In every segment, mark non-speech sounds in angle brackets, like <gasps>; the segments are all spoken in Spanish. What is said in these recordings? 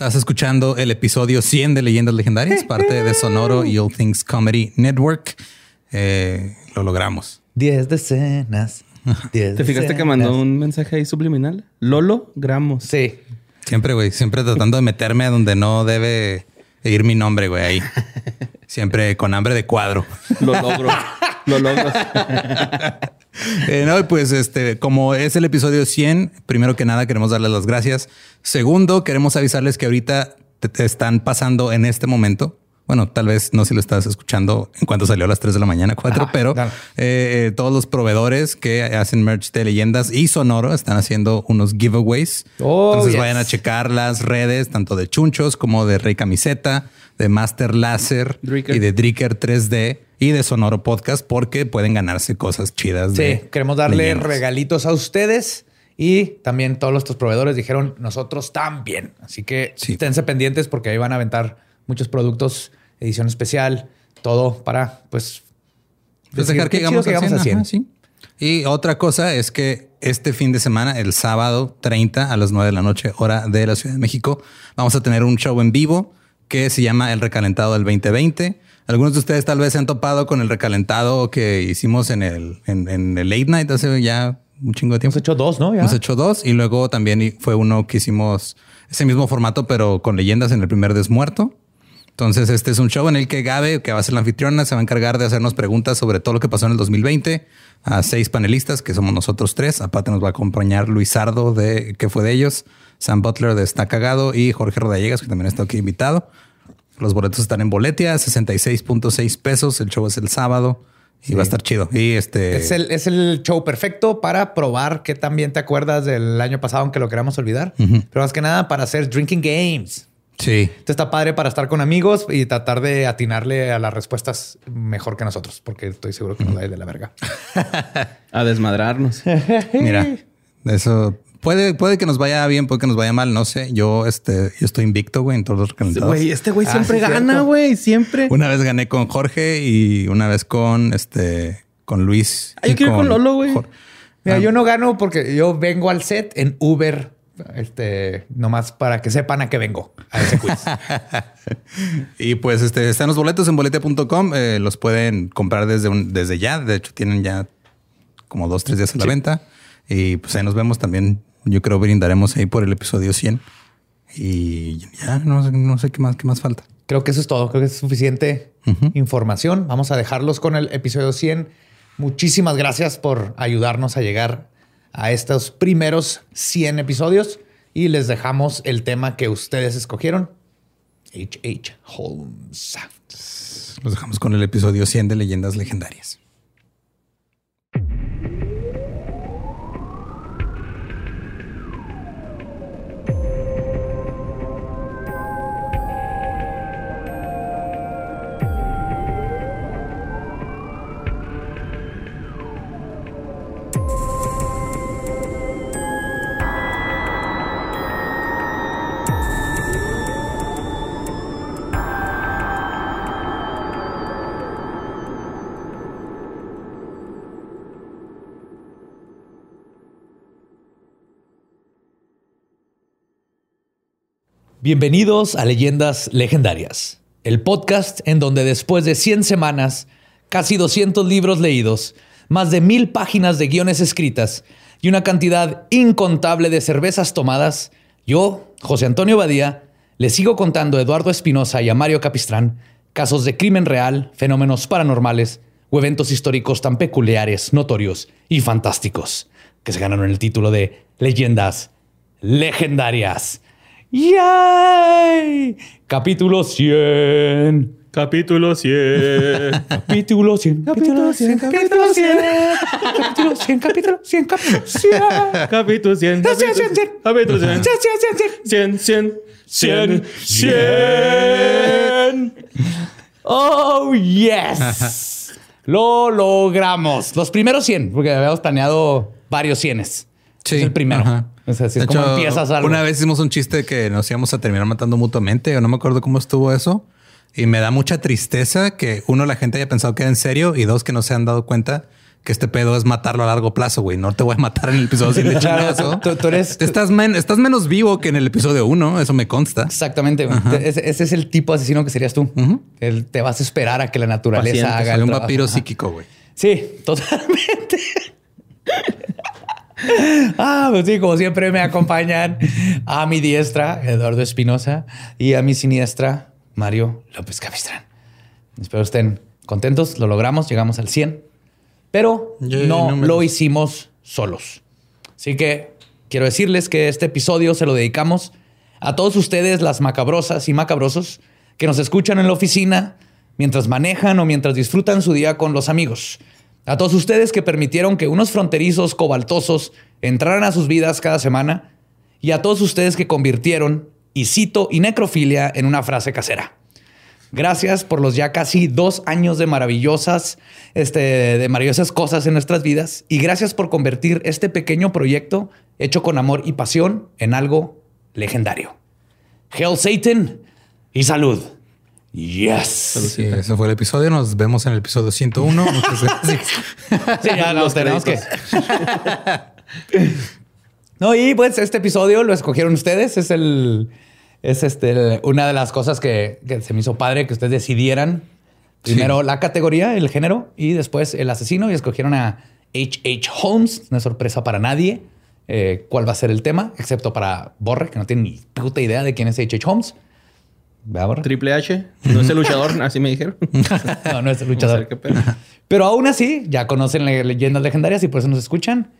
Estás escuchando el episodio 100 de Leyendas Legendarias, parte de Sonoro y All Things Comedy Network. Eh, lo logramos. 10 decenas. <laughs> ¿Te fijaste que mandó un mensaje ahí subliminal? Lolo Gramos. Sí. Siempre, güey. Siempre tratando de meterme a donde no debe ir mi nombre, güey. Ahí. <laughs> Siempre con hambre de cuadro. Lo logro. lo logro. <laughs> <laughs> Eh, no, pues este, como es el episodio 100, primero que nada queremos darles las gracias. Segundo, queremos avisarles que ahorita te, están pasando en este momento. Bueno, tal vez no si lo estás escuchando en cuanto salió a las 3 de la mañana, 4, pero eh, eh, todos los proveedores que hacen merch de leyendas y sonoro están haciendo unos giveaways. Oh, Entonces vayan a checar las redes, tanto de Chunchos como de Rey Camiseta, de Master Láser y de Dricker 3D y de Sonoro Podcast porque pueden ganarse cosas chidas. Sí, queremos darle regalitos a ustedes y también todos nuestros proveedores dijeron nosotros también. Así que esténse pendientes porque ahí van a aventar muchos productos, edición especial, todo para pues, pues dejar que llegamos, a 100. Y otra cosa es que este fin de semana, el sábado 30 a las 9 de la noche, hora de la Ciudad de México, vamos a tener un show en vivo que se llama El Recalentado del 2020 algunos de ustedes tal vez se han topado con el recalentado que hicimos en el, en, el late night hace ya un chingo de tiempo. Hemos hecho dos, ¿no? Hemos hecho dos y luego también fue uno que hicimos ese mismo formato, pero con leyendas en el primer desmuerto. Entonces, este es un show en el que Gabe, que va a ser la anfitriona, se va a encargar de hacernos preguntas sobre todo lo que pasó en el 2020 a seis panelistas, que somos nosotros tres. Aparte nos va a acompañar Luis Sardo, de, que fue de ellos, Sam Butler de Está Cagado y Jorge Rodallegas, que también está aquí invitado. Los boletos están en Boletia, 66.6 pesos. El show es el sábado y va a estar chido. Y este es el, es el show perfecto para probar que también te acuerdas del año pasado, aunque lo queramos olvidar. Pero más que nada para hacer drinking games. Sí. Esto está padre para estar con amigos y tratar de atinarle a las respuestas mejor que nosotros, porque estoy seguro que nos da de la verga. <laughs> a desmadrarnos. Mira, eso Puede, puede que nos vaya bien, puede que nos vaya mal, no sé. Yo, este, yo estoy invicto, güey, en todos los recalentados. Güey, este güey ah, siempre gana, güey, siempre. Una vez gané con Jorge y una vez con este, con Luis. Ay, yo quiero con Lolo, güey. Mira, ah. yo no gano porque yo vengo al set en Uber, este, nomás para que sepan a qué vengo a ese quiz. <laughs> y pues, este, están los boletos en boletia.com. Eh, los pueden comprar desde un, desde ya. De hecho, tienen ya como dos, tres días a la venta. Y pues ahí nos vemos también yo creo brindaremos ahí por el episodio 100. Y ya no, sé qué más, qué más falta. Creo que eso es todo. Creo que es suficiente información. Vamos a dejarlos con el episodio 100. Muchísimas gracias por ayudarnos a llegar a estos primeros 100 episodios y les dejamos el tema que ustedes escogieron. H.H. Holmes. Los dejamos con el episodio 100 de Leyendas Legendarias. Bienvenidos a Leyendas Legendarias, el podcast en donde después de 100 semanas, casi 200 libros leídos, más de mil páginas de guiones escritas y una cantidad incontable de cervezas tomadas, yo, José Antonio Badía, le sigo contando a Eduardo Espinosa y a Mario Capistrán casos de crimen real, fenómenos paranormales o eventos históricos tan peculiares, notorios y fantásticos que se ganaron el título de Leyendas Legendarias. ¡Yay! Capítulo 100. Capítulo 100. Capítulo 100. Capítulo 100. Capítulo 100. Capítulo 100. Capítulo 100. Capítulo 100. Capítulo 100. Capítulo 100. 100. 100. 100. 100. Oh, yes. Lo logramos. Los primeros 100, porque habíamos planeado varios 100. Sí. Es el primero. O sea, es como empiezas algo. Una vez hicimos un chiste que nos íbamos a terminar matando mutuamente. o no me acuerdo cómo estuvo eso. Y me da mucha tristeza que uno, la gente haya pensado que era en serio y dos, que no se han dado cuenta que este pedo es matarlo a largo plazo, güey. No te voy a matar en el episodio 100 de <laughs> chingazo. Tú- tú eres- Estás, men- estás menos vivo que en el episodio 1, eso me consta. Exactamente. Ese, ese es el tipo de asesino que serías tú. El- te vas a esperar a que la naturaleza Paciente, haga Soy el un vampiro psíquico, güey. Sí, <laughs> totalmente. <laughs> ah, pues sí, como siempre me acompañan a mi diestra, Eduardo Espinosa, y a mi siniestra, Mario López Capistrán. Espero estén contentos, lo logramos, llegamos al 100, pero no lo hicimos solos. Así que quiero decirles que este episodio se lo dedicamos a todos ustedes, las macabrosas y macabrosos, que nos escuchan en la oficina, mientras manejan o mientras disfrutan su día con los amigos. A todos ustedes que permitieron que unos fronterizos cobaltosos entraran a sus vidas cada semana. Y a todos ustedes que convirtieron, y cito, y necrofilia en una frase casera. Gracias por los ya casi dos años de maravillosas, este, de maravillosas cosas en nuestras vidas. Y gracias por convertir este pequeño proyecto hecho con amor y pasión en algo legendario. Hail Satan y salud. Yes. Sí, ese fue el episodio. Nos vemos en el episodio 101. <laughs> Muchas gracias. Sí, ya nos Los tenemos que. <laughs> No, y pues este episodio lo escogieron ustedes. Es el. Es este una de las cosas que, que se me hizo padre que ustedes decidieran. Primero la categoría, el género, y después el asesino. Y escogieron a H.H. Holmes. Una sorpresa para nadie. eh, cuál va a ser el tema, excepto para Borre, que no tiene ni puta idea de quién es H.H. Holmes. Triple H. No es el luchador, así me dijeron. <laughs> No, no es el luchador. ver qué pedo. Pero aún así, ya conocen le- leyendas legendarias y por eso nos escuchan.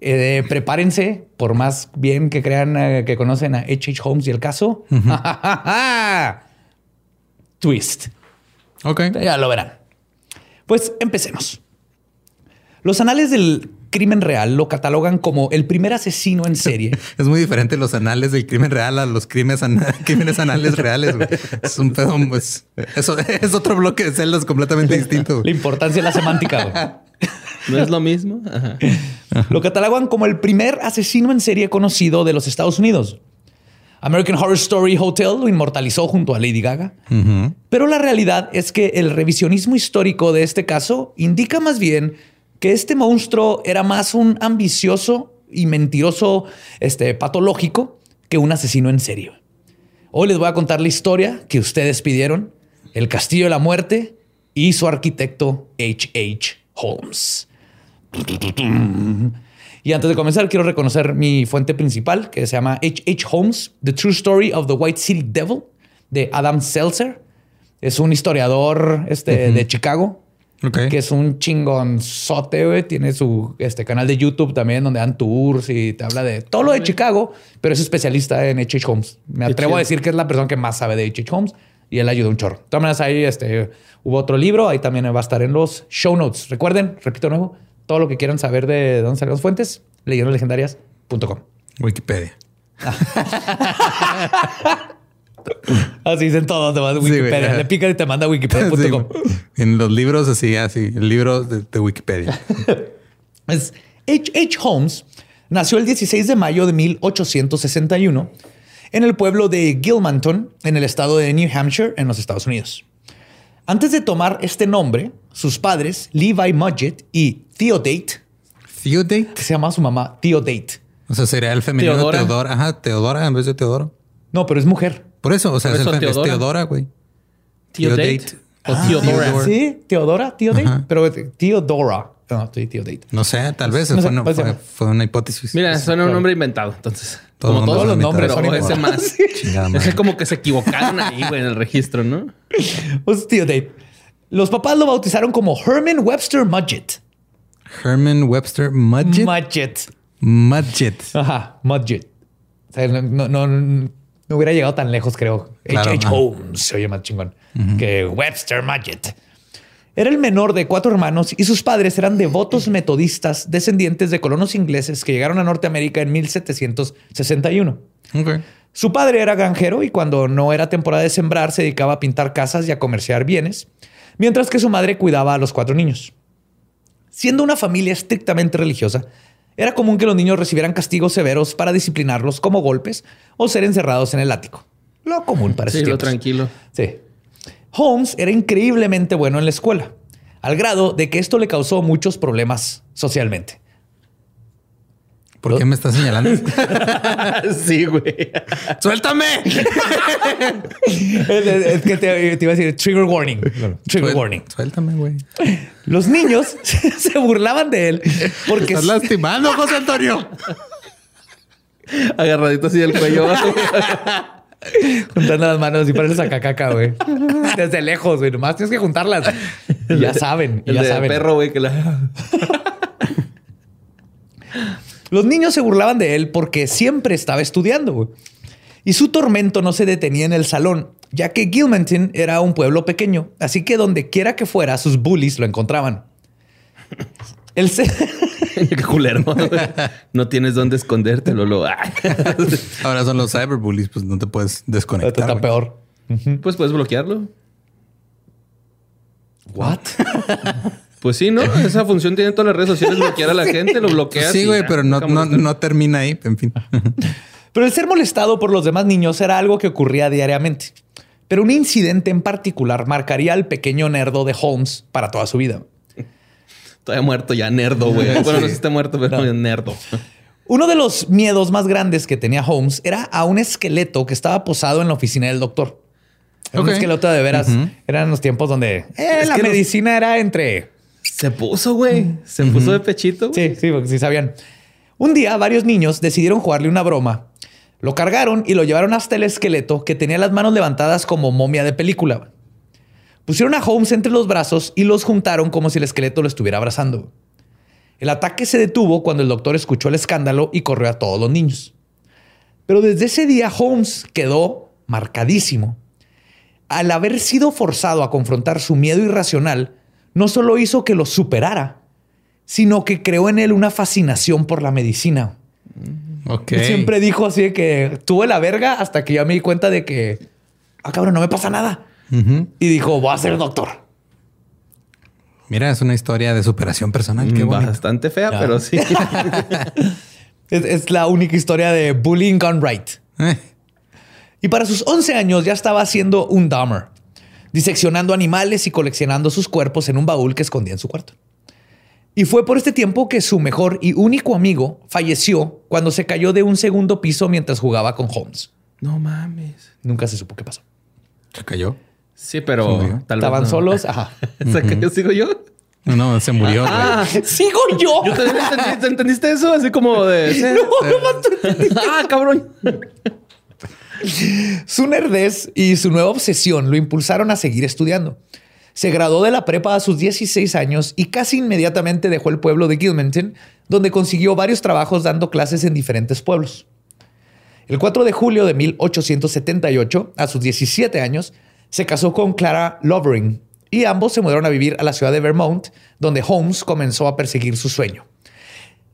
Eh, prepárense, por más bien que crean eh, que conocen a H.H. Holmes y el caso. <laughs> Twist. Ok. Ya lo verán. Pues empecemos. Los anales del crimen real lo catalogan como el primer asesino en serie. <laughs> Es muy diferente los anales del crimen real a los crímenes, ana- <laughs> crímenes anales reales. Es un pedo, pues, eso <laughs> es otro bloque de celdas completamente distinto. La importancia de la semántica. ¿No es lo mismo? Ajá. Lo catalogan como el primer asesino en serie conocido de los Estados Unidos. American Horror Story Hotel lo inmortalizó junto a Lady Gaga. Pero la realidad es que el revisionismo histórico de este caso indica más bien que este monstruo era más un ambicioso y mentiroso este, patológico que un asesino en serio. Hoy les voy a contar la historia que ustedes pidieron, el Castillo de la Muerte y su arquitecto H.H. Holmes. Y antes de comenzar, quiero reconocer mi fuente principal, que se llama H.H. Holmes, The True Story of the White City Devil, de Adam Seltzer. Es un historiador este, de Chicago, Ok. que es un chingonzote, güey. Tiene su este, canal de YouTube también, donde dan tours y te habla de todo lo de Chicago, pero es especialista en H.H. Holmes. Me atrevo a decir que es la persona que más sabe de H.H. Holmes y él ayuda un chorro. De todas maneras, ahí este, hubo otro libro, ahí también va a estar en los show notes. Recuerden, repito nuevo, todo lo que quieran saber de dónde salen las fuentes, leyendaslegendarias.com. Wikipedia. <laughs> Así dicen todos, te vas Wikipedia. Le pican y te manda <laughs> a wikipedia.com. Sí, en los libros así, así, el libro de, de Wikipedia. <laughs> Es H. H. Holmes nació el 16 de mayo de 1861 en el pueblo de Gilmanton, en el estado de New Hampshire, en los Estados Unidos. Antes de tomar este nombre, sus padres, Levi Mudgett y Theodate, Theodate. que se llama su mamá Theodate. O sea, sería el femenino Teodora. Teodora. Ajá, Teodora en vez de Teodoro. No, pero es mujer. Por eso, o sea, Por es, el eso es Teodora. Teodora, güey. Theodate. O Ah, Theodora. Theodora. Sí, Teodora, Theodate, Ajá. pero es Theodora. No, sí, Theodate. No sé, tal vez No sé, fue, una, puede fue- ser. fue una hipótesis. Mira, suena un nombre inventado, entonces. Todo como todos lo los nombres, son pero ese más. <laughs> Chingada <laughs> Es como que se equivocaron ahí, güey, en el registro, ¿no? <laughs> Pues Theodate. Los papás lo bautizaron como Herman Webster Mudgett. Herman Webster Mudgett. Mudgett. Mudgett. Ajá, Mudgett. O sea, no, no, no, hubiera llegado tan lejos, creo. H.H. Holmes se oye más chingón que Webster Mudgett. Era el menor de cuatro hermanos y sus padres eran devotos metodistas descendientes de colonos ingleses que llegaron a Norteamérica en 1761. Ok. Su padre era granjero y cuando no era temporada de sembrar se dedicaba a pintar casas y a comerciar bienes, mientras que su madre cuidaba a los cuatro niños. Siendo una familia estrictamente religiosa, era común que los niños recibieran castigos severos para disciplinarlos como golpes o ser encerrados en el ático. Lo común para Sí, lo tranquilo. Sí. Holmes era increíblemente bueno en la escuela. al grado de que esto le causó muchos problemas socialmente. ¿Por qué me estás señalando? <laughs> sí, güey. ¡Suéltame! es, que te, iba a decir trigger warning. Trigger warning. Suéltame, güey. Los niños <laughs> se burlaban de él porque... Estás lastimando, José Antonio. Agarradito así del cuello. <laughs> Juntando las manos y ponerles a cacaca, güey. Desde lejos, güey. Nomás tienes que juntarlas. ya saben. El ya de saben. perro, güey, que la... Los niños se burlaban de él porque siempre estaba estudiando. güey. Y su tormento no se detenía en el salón, ya que Gilmanton era un pueblo pequeño, así que donde quiera que fuera, sus bullies lo encontraban. El se- <laughs> Qué culero. No tienes dónde esconderte, Lolo. <laughs> Ahora son los cyberbullies, pues no te puedes Esto desconectar. está peor. Pues puedes bloquearlo. What? <laughs> Pues sí, ¿no? <laughs> Esa función tiene todas las redes sociales, bloquear a la gente, lo bloqueas. Sí, güey, pero no, no, no termina ahí. En fin. <laughs> Pero el ser molestado por los demás niños era algo que ocurría diariamente. Pero un incidente en particular marcaría al pequeño nerdo de Holmes para toda su vida. Todavía muerto ya, nerdo, güey. <laughs> Bueno, no sé si está muerto, pero No. nerdo. Uno de los miedos más grandes que tenía Holmes era a un esqueleto que estaba posado en la oficina del doctor. Era Ok. Un esqueleto de veras. Ujú. Eran los tiempos donde eh, la los- medicina era entre... Se puso, güey. Se puso de pechito. Sí, sí, porque sí sabían. Un día varios niños decidieron jugarle una broma. Lo cargaron y lo llevaron hasta el esqueleto que tenía las manos levantadas como momia de película. Pusieron a Holmes entre los brazos y los juntaron como si el esqueleto lo estuviera abrazando. El ataque se detuvo cuando el doctor escuchó el escándalo y corrió a todos los niños. Pero desde ese día Holmes quedó marcadísimo. Al haber sido forzado a confrontar su miedo irracional, no solo hizo que lo superara, sino que creó en él una fascinación por la medicina. Ok. Él siempre dijo así de que tuve la verga hasta que ya me di cuenta de que, ah, cabrón, no me pasa nada. Y dijo, voy a ser doctor. Mira, es una historia de superación personal. Qué. Bastante fea, pero sí. <laughs> Es, es la única historia de bullying gone right. Eh, Y para sus 11 años ya estaba haciendo un Dahmer, diseccionando animales y coleccionando sus cuerpos en un baúl que escondía en su cuarto. Y fue por este tiempo que su mejor y único amigo falleció cuando se cayó de un segundo piso mientras jugaba con Holmes. no mames. Nunca se supo qué pasó. Se cayó. Sí, ¿Se pero tal vez Estaban no. solos. <laughs> Ajá. Que yo sigo yo. No, no, se murió. Ah, <laughs> ¡Sigo yo! entendí- ¿entendiste eso? Así como de... <laughs> sí. ah, cabrón. Su nerdez y su nueva obsesión lo impulsaron a seguir estudiando. Se graduó de la prepa a sus 16 años y casi inmediatamente dejó el pueblo de Gilmanton, donde consiguió varios trabajos dando clases en diferentes pueblos. El 4 de julio de 1878, a sus 17 años, se casó con Clara Lovering y ambos se mudaron a vivir a la ciudad de Vermont, donde Holmes comenzó a perseguir su sueño.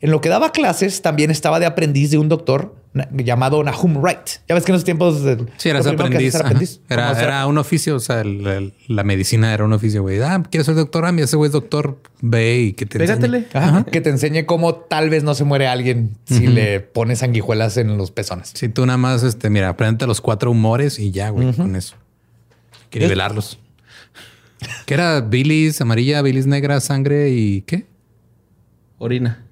En lo que daba clases, también estaba de aprendiz de un doctor llamado Nahum Wright. Ya ves que en esos tiempos. Sí, eras aprendiz. ajá. aprendiz. Era, era un oficio. O sea, el- el- la medicina era un oficio, güey. Ah, ¿quieres ser doctor? Ah, mira, ese güey es doctor. Ve y que te enseñe. Pégatele. Ajá, Que te enseñe cómo tal vez no se muere alguien si le pones sanguijuelas en los pezones. Si tú nada más, este, mira, aprende los cuatro humores y ya, güey, con eso. Que nivelarlos. ¿Qué era? Bilis amarilla, bilis negra, sangre y ¿qué? Orina.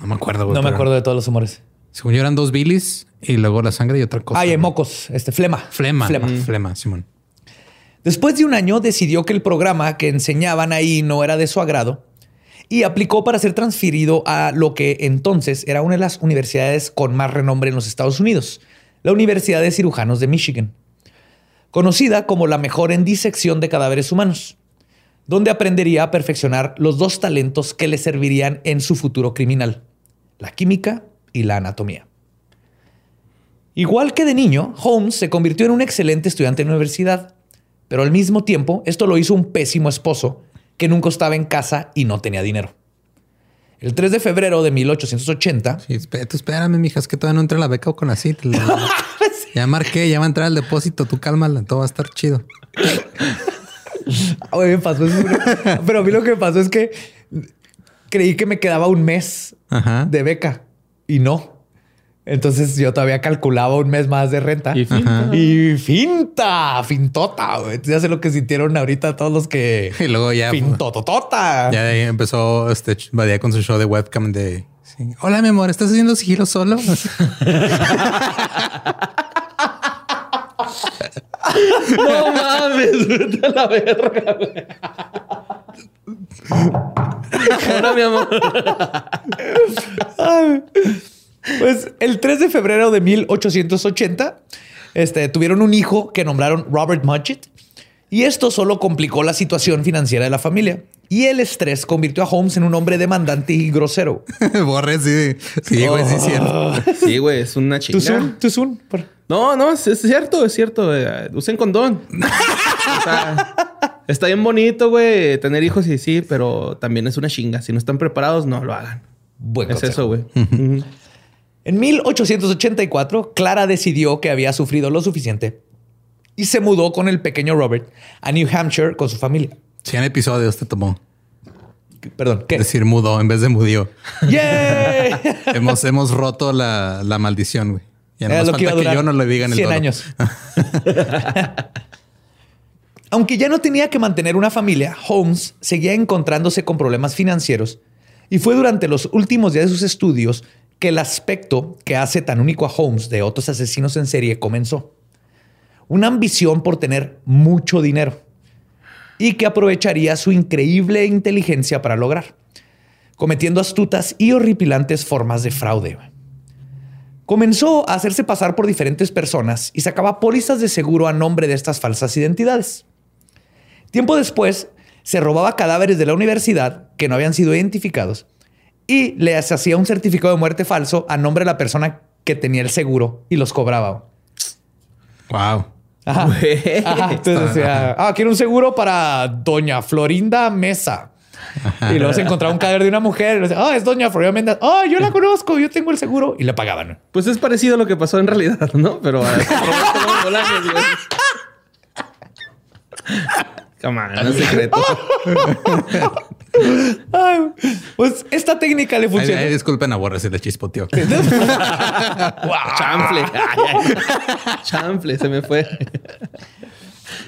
No me acuerdo, güey. No me acuerdo de todos los humores. Según yo eran dos bilis y luego la sangre y otra cosa. Ay, hay mocos, este, flema. Flema. Flema. Flema, Simón. Después de un año decidió que el programa que enseñaban ahí no era de su agrado y aplicó para ser transferido a lo que entonces era una de las universidades con más renombre en los Estados Unidos, la Universidad de Cirujanos de Michigan, conocida como la mejor en disección de cadáveres humanos, donde aprendería a perfeccionar los dos talentos que le servirían en su futuro criminal, la química y la anatomía. Igual que de niño, Holmes se convirtió en un excelente estudiante en la universidad, pero al mismo tiempo esto lo hizo un pésimo esposo que nunca estaba en casa y no tenía dinero. El 3 de febrero de 1880, Sí, tú espérame, mija, es que todavía no entra la beca o con así. <laughs> ya marqué, ya va a entrar el depósito, tú cálmala, todo va a estar chido. a mí me pasó eso, pero a mí lo que me pasó es que creí que me quedaba un mes Ajá. de beca y no. Entonces yo todavía calculaba un mes más de renta. Y finta. Y finta, fintota. Ya sé lo que sintieron ahorita todos los que... <laughs> Y luego ya... Fintototota. Ya de ahí empezó este Badía con su show de webcam de... sí, Hola, mi amor, ¿estás haciendo sigilo solo? <laughs> <laughs> No mames, vete a la verga. Ahora, mi amor. Pues el 3 de febrero de 1880 este, tuvieron un hijo que nombraron Robert Mudgett y esto solo complicó la situación financiera de la familia. Y el estrés convirtió a Holmes en un hombre demandante y grosero. <laughs> Borre, sí. Sí, güey, sí, es <laughs> cierto. Sí, güey, es una soon. Por- No, no, es, es cierto, es cierto. eh, usen condón. <laughs> O sea, está bien bonito, güey, tener hijos y sí, pero también es una chinga. Si no están preparados, no lo hagan. Buen es consejo. eso, güey. En 1884, Clara decidió que había sufrido lo suficiente y se mudó con el pequeño Robert a New Hampshire con su familia. 100 episodios te tomó. Perdón, ¿qué? Decir mudo en vez de mudió. ¡Yay! <laughs> hemos, hemos roto la, la maldición, güey. Ya no Era nos lo que falta que durar yo no lo diga en el 100 dodo. años. <laughs> Aunque ya no tenía que mantener una familia, Holmes seguía encontrándose con problemas financieros y fue durante los últimos días de sus estudios que el aspecto que hace tan único a Holmes de otros asesinos en serie comenzó. Una ambición por tener mucho dinero y que aprovecharía su increíble inteligencia para lograr, cometiendo astutas y horripilantes formas de fraude. Comenzó a hacerse pasar por diferentes personas y sacaba pólizas de seguro a nombre de estas falsas identidades. Tiempo después, se robaba cadáveres de la universidad que no habían sido identificados y les hacía un certificado de muerte falso a nombre de la persona que tenía el seguro y los cobraba. Wow. <laughs> Ajá. Entonces decía, ah, quiero un seguro para doña Florinda Mesa. Y luego se <laughs> encontraba un cadáver de una mujer. Y le decía, ah, es doña Florinda Mesa. Ah, yo la conozco, yo tengo el seguro. Y le pagaban. Pues es parecido a lo que pasó en realidad, ¿no? Pero a. <laughs> Come on, no es secreto. Ay, pues esta técnica le Ay, funcionó. ay, disculpen a Borre, se le chispoteó. Chanfle. Ay, ay. Chanfle, se me fue.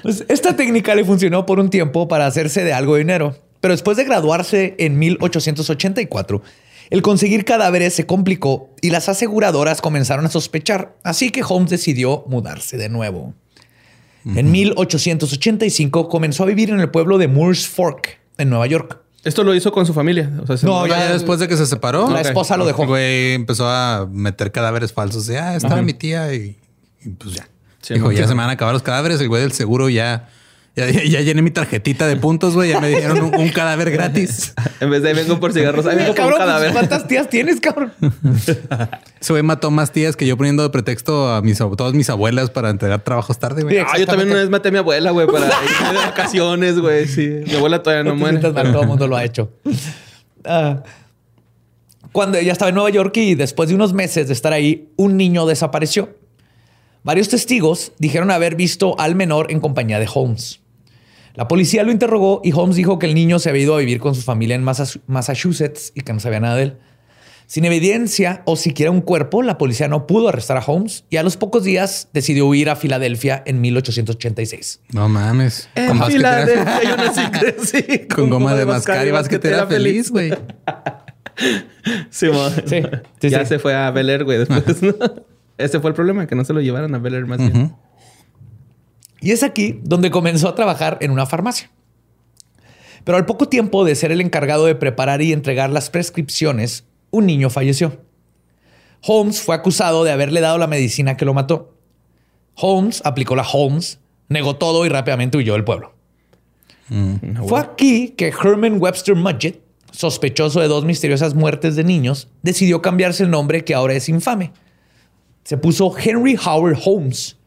Pues esta técnica le funcionó por un tiempo para hacerse de algo de dinero. Pero después de graduarse en 1884, el conseguir cadáveres se complicó y las aseguradoras comenzaron a sospechar. Así que Holmes decidió mudarse de nuevo. En 1885 comenzó a vivir en el pueblo de Moores Fork, en Nueva York. Esto lo hizo con su familia. O sea, se No, ya- después de que se separó, La esposa lo dejó. el güey empezó a meter cadáveres falsos. De, ah, estaba mi tía y, y pues ya. Sí, Dijo, no, ya se me van a acabar los cadáveres. El güey del seguro ya, ya, ya llené mi tarjetita de puntos, güey. Ya me dieron un, un cadáver gratis. <laughs> En vez de ahí vengo por cigarros, ahí vengo por un Cabrón, pues, cadáver. ¿cuántas tías tienes, cabrón? Ese güey mató más tías que yo poniendo de pretexto a mis, todas mis abuelas para entregar trabajos tarde, güey. Sí, Ah, yo también una vez maté a mi abuela, güey, para <laughs> irme de vacaciones, güey. Sí, mi abuela todavía no muere. mal, todo el mundo lo ha hecho. Ah, cuando ella estaba en Nueva York y después de unos meses de estar ahí, un niño desapareció. Varios testigos dijeron haber visto al menor en compañía de Holmes. La policía lo interrogó y Holmes dijo que el niño se había ido a vivir con su familia en Massa- Massachusetts y que no sabía nada de él. Sin evidencia o siquiera un cuerpo, la policía no pudo arrestar a Holmes y a los pocos días decidió huir a Filadelfia en 1886. No mames. En Con Filadelfia yo <laughs> nací crecí. Con goma de mascar y basquetera feliz, güey. Sí. Sí, sí, ya sí. se fue a Bel Air, güey, después. ¿no? Ese fue el problema, que no se lo llevaran a Bel Air más bien. Y es aquí donde comenzó a trabajar en una farmacia. Pero al poco tiempo de ser el encargado de preparar y entregar las prescripciones, un niño falleció. Holmes fue acusado de haberle dado la medicina que lo mató. Holmes aplicó la Holmes, negó todo y rápidamente huyó del pueblo. Fue aquí que Herman Webster Mudgett, sospechoso de dos misteriosas muertes de niños, decidió cambiarse el nombre que ahora es infame. Se puso Henry Howard Holmes,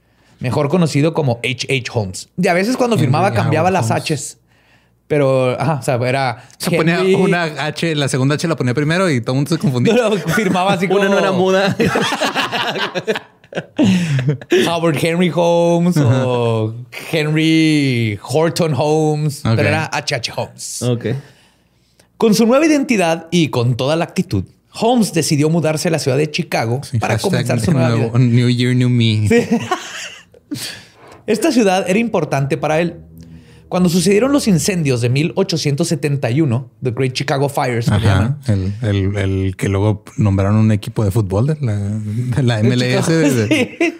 mejor conocido como H.H. Holmes. Y a veces cuando Henry firmaba cambiaba Howard las. H's. Pero, ajá, o sea, era. Se ponía una H, la segunda H la ponía primero y todo el mundo se confundía. No, firmaba así <laughs> como. Una no era muda. <laughs> Howard Henry Holmes o <laughs> Henry Horton Holmes. Ok. Pero era H.H. Holmes. ok. Con su nueva identidad y con toda la actitud, Holmes decidió mudarse a la ciudad de Chicago Sí, para comenzar su nueva nuevo- vida. New Year, New Me. Esta ciudad era importante para él. Cuando sucedieron los incendios de 1871, The Great Chicago Fires, llaman. El, el- el que luego nombraron un equipo de fútbol de la, de la MLS de- de- <laughs>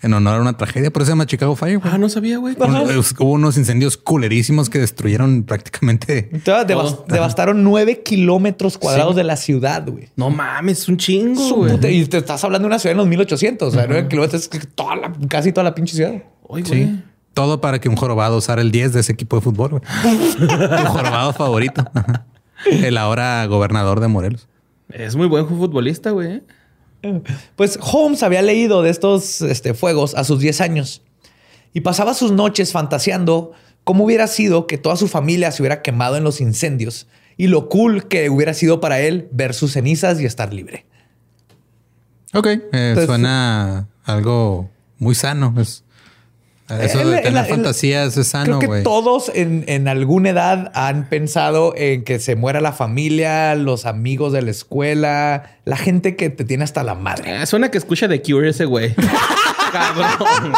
en honor a una tragedia. Por eso se llama Chicago Fire. güey. Ah, no sabía, güey. Hubo unos incendios culerísimos que destruyeron prácticamente. Entonces, devas- devastaron nueve kilómetros cuadrados de la ciudad, güey. No mames, es un chingo, Su güey. puta- Y te estás hablando de una ciudad en los 1800. O sea, nueve kilómetros es toda la- casi toda la pinche ciudad. Güey. Sí. Todo para que un jorobado usara el 10 de ese equipo de fútbol. güey. <laughs> Tu jorobado favorito. El ahora gobernador de Morelos. Es muy buen futbolista, güey. Pues Holmes había leído de estos este, fuegos a sus 10 años y pasaba sus noches fantaseando cómo hubiera sido que toda su familia se hubiera quemado en los incendios y lo cool que hubiera sido para él ver sus cenizas y estar libre. Ok. eh, Entonces- suena algo muy sano. Es- eso En la- de en tener fantasías es sano, Creo que güey. todos en, en alguna edad han pensado en que se muera la familia, los amigos de la escuela, la gente que te tiene hasta la madre. Eh, suena que escucha The Cure ese güey. <laughs> Cabrón.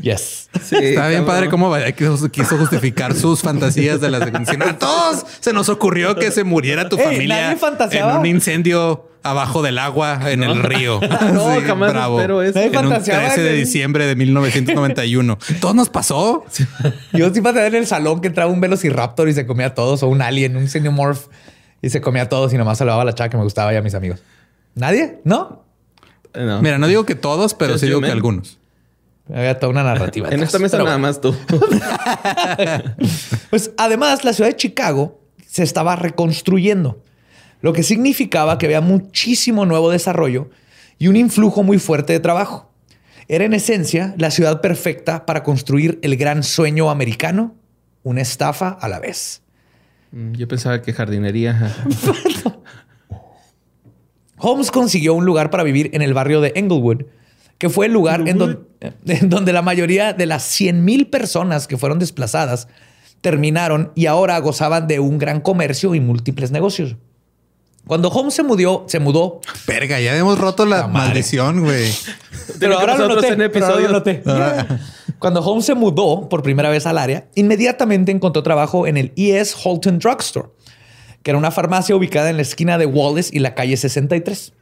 Yes. Sí, Está bien cabrón. padre cómo vaya- quiso, quiso justificar sus fantasías de las de A todos se nos ocurrió que se muriera tu Ey, familia en un incendio abajo del agua en el río. <laughs> No, jamás espero eso. Nadie En un fantaseaba 13 de diciembre de 1991. <laughs> Todo nos pasó. Yo sí pasé en el salón que entraba un velociraptor y se comía a todos, o un alien, un xenomorph, y se comía a todos y nomás se lo daba a la chava que me gustaba y a mis amigos. ¿Nadie? ¿No? No. Mira, no digo que todos, pero Just sí digo que algunos. Había toda una narrativa. en atrás. esta mesa Pero nada más tú. <laughs> Pues además, la ciudad de Chicago se estaba reconstruyendo, lo que significaba que había muchísimo nuevo desarrollo y un influjo muy fuerte de trabajo. Era en esencia la ciudad perfecta para construir el gran sueño americano, una estafa a la vez. Mm, Yo pensaba que jardinería. <laughs> Holmes consiguió un lugar para vivir en el barrio de Englewood, que fue el lugar en, don- <laughs> en donde la mayoría de las 100 mil personas que fueron desplazadas terminaron y ahora gozaban de un gran comercio y múltiples negocios. Cuando Holmes se mudó, se mudó. Verga, ya hemos roto la maldición, güey. <laughs> Pero ahora lo noté, en pero ahora lo noté. Cuando Holmes se mudó por primera vez al área, inmediatamente encontró trabajo en el E.S. Holton Drugstore, que era una farmacia ubicada en la esquina de Wallace y la calle 63.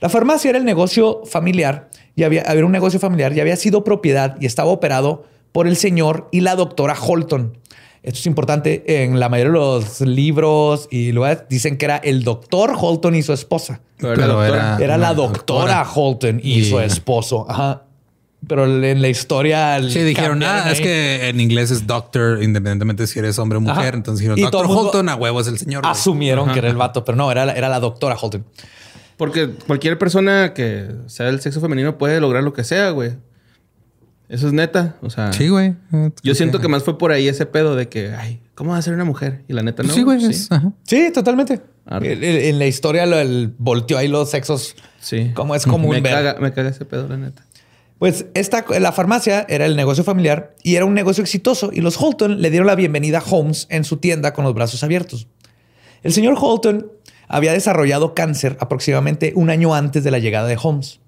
La farmacia era el negocio familiar y había, había un negocio familiar y había sido propiedad y estaba operado por el señor y la doctora Holton. Esto es importante en la mayoría de los libros y lugares dicen que era el doctor Holton y su esposa. Pero Pero era- Era la doctora, doctora. Holton y, Y- su esposo. Ajá. Pero en la historia. Sí, dijeron, cambiaron ah, es que en inglés es doctor, independientemente si eres hombre o mujer. Ajá. Entonces dijeron, Y todo doctor Holton, a huevo es el señor. güey". Asumieron que era el vato, pero no, era la, era la doctora Holton. Porque cualquier persona que sea del sexo femenino puede lograr lo que sea, güey. Eso es neta. O sea, Sí, güey. yo siento que más fue por ahí ese pedo de que, ay, ¿cómo va a ser una mujer? Y la neta no. Sí, güey. Sí, totalmente. En la historia lo, el, volteó ahí los sexos. Sí. Como es común me ver. caga, me caga ese pedo, la neta. Pues esta, la farmacia era el negocio familiar y era un negocio exitoso y los Holton le dieron la bienvenida a Holmes en su tienda con los brazos abiertos. El señor Holton había desarrollado cáncer aproximadamente un año antes de la llegada de Holmes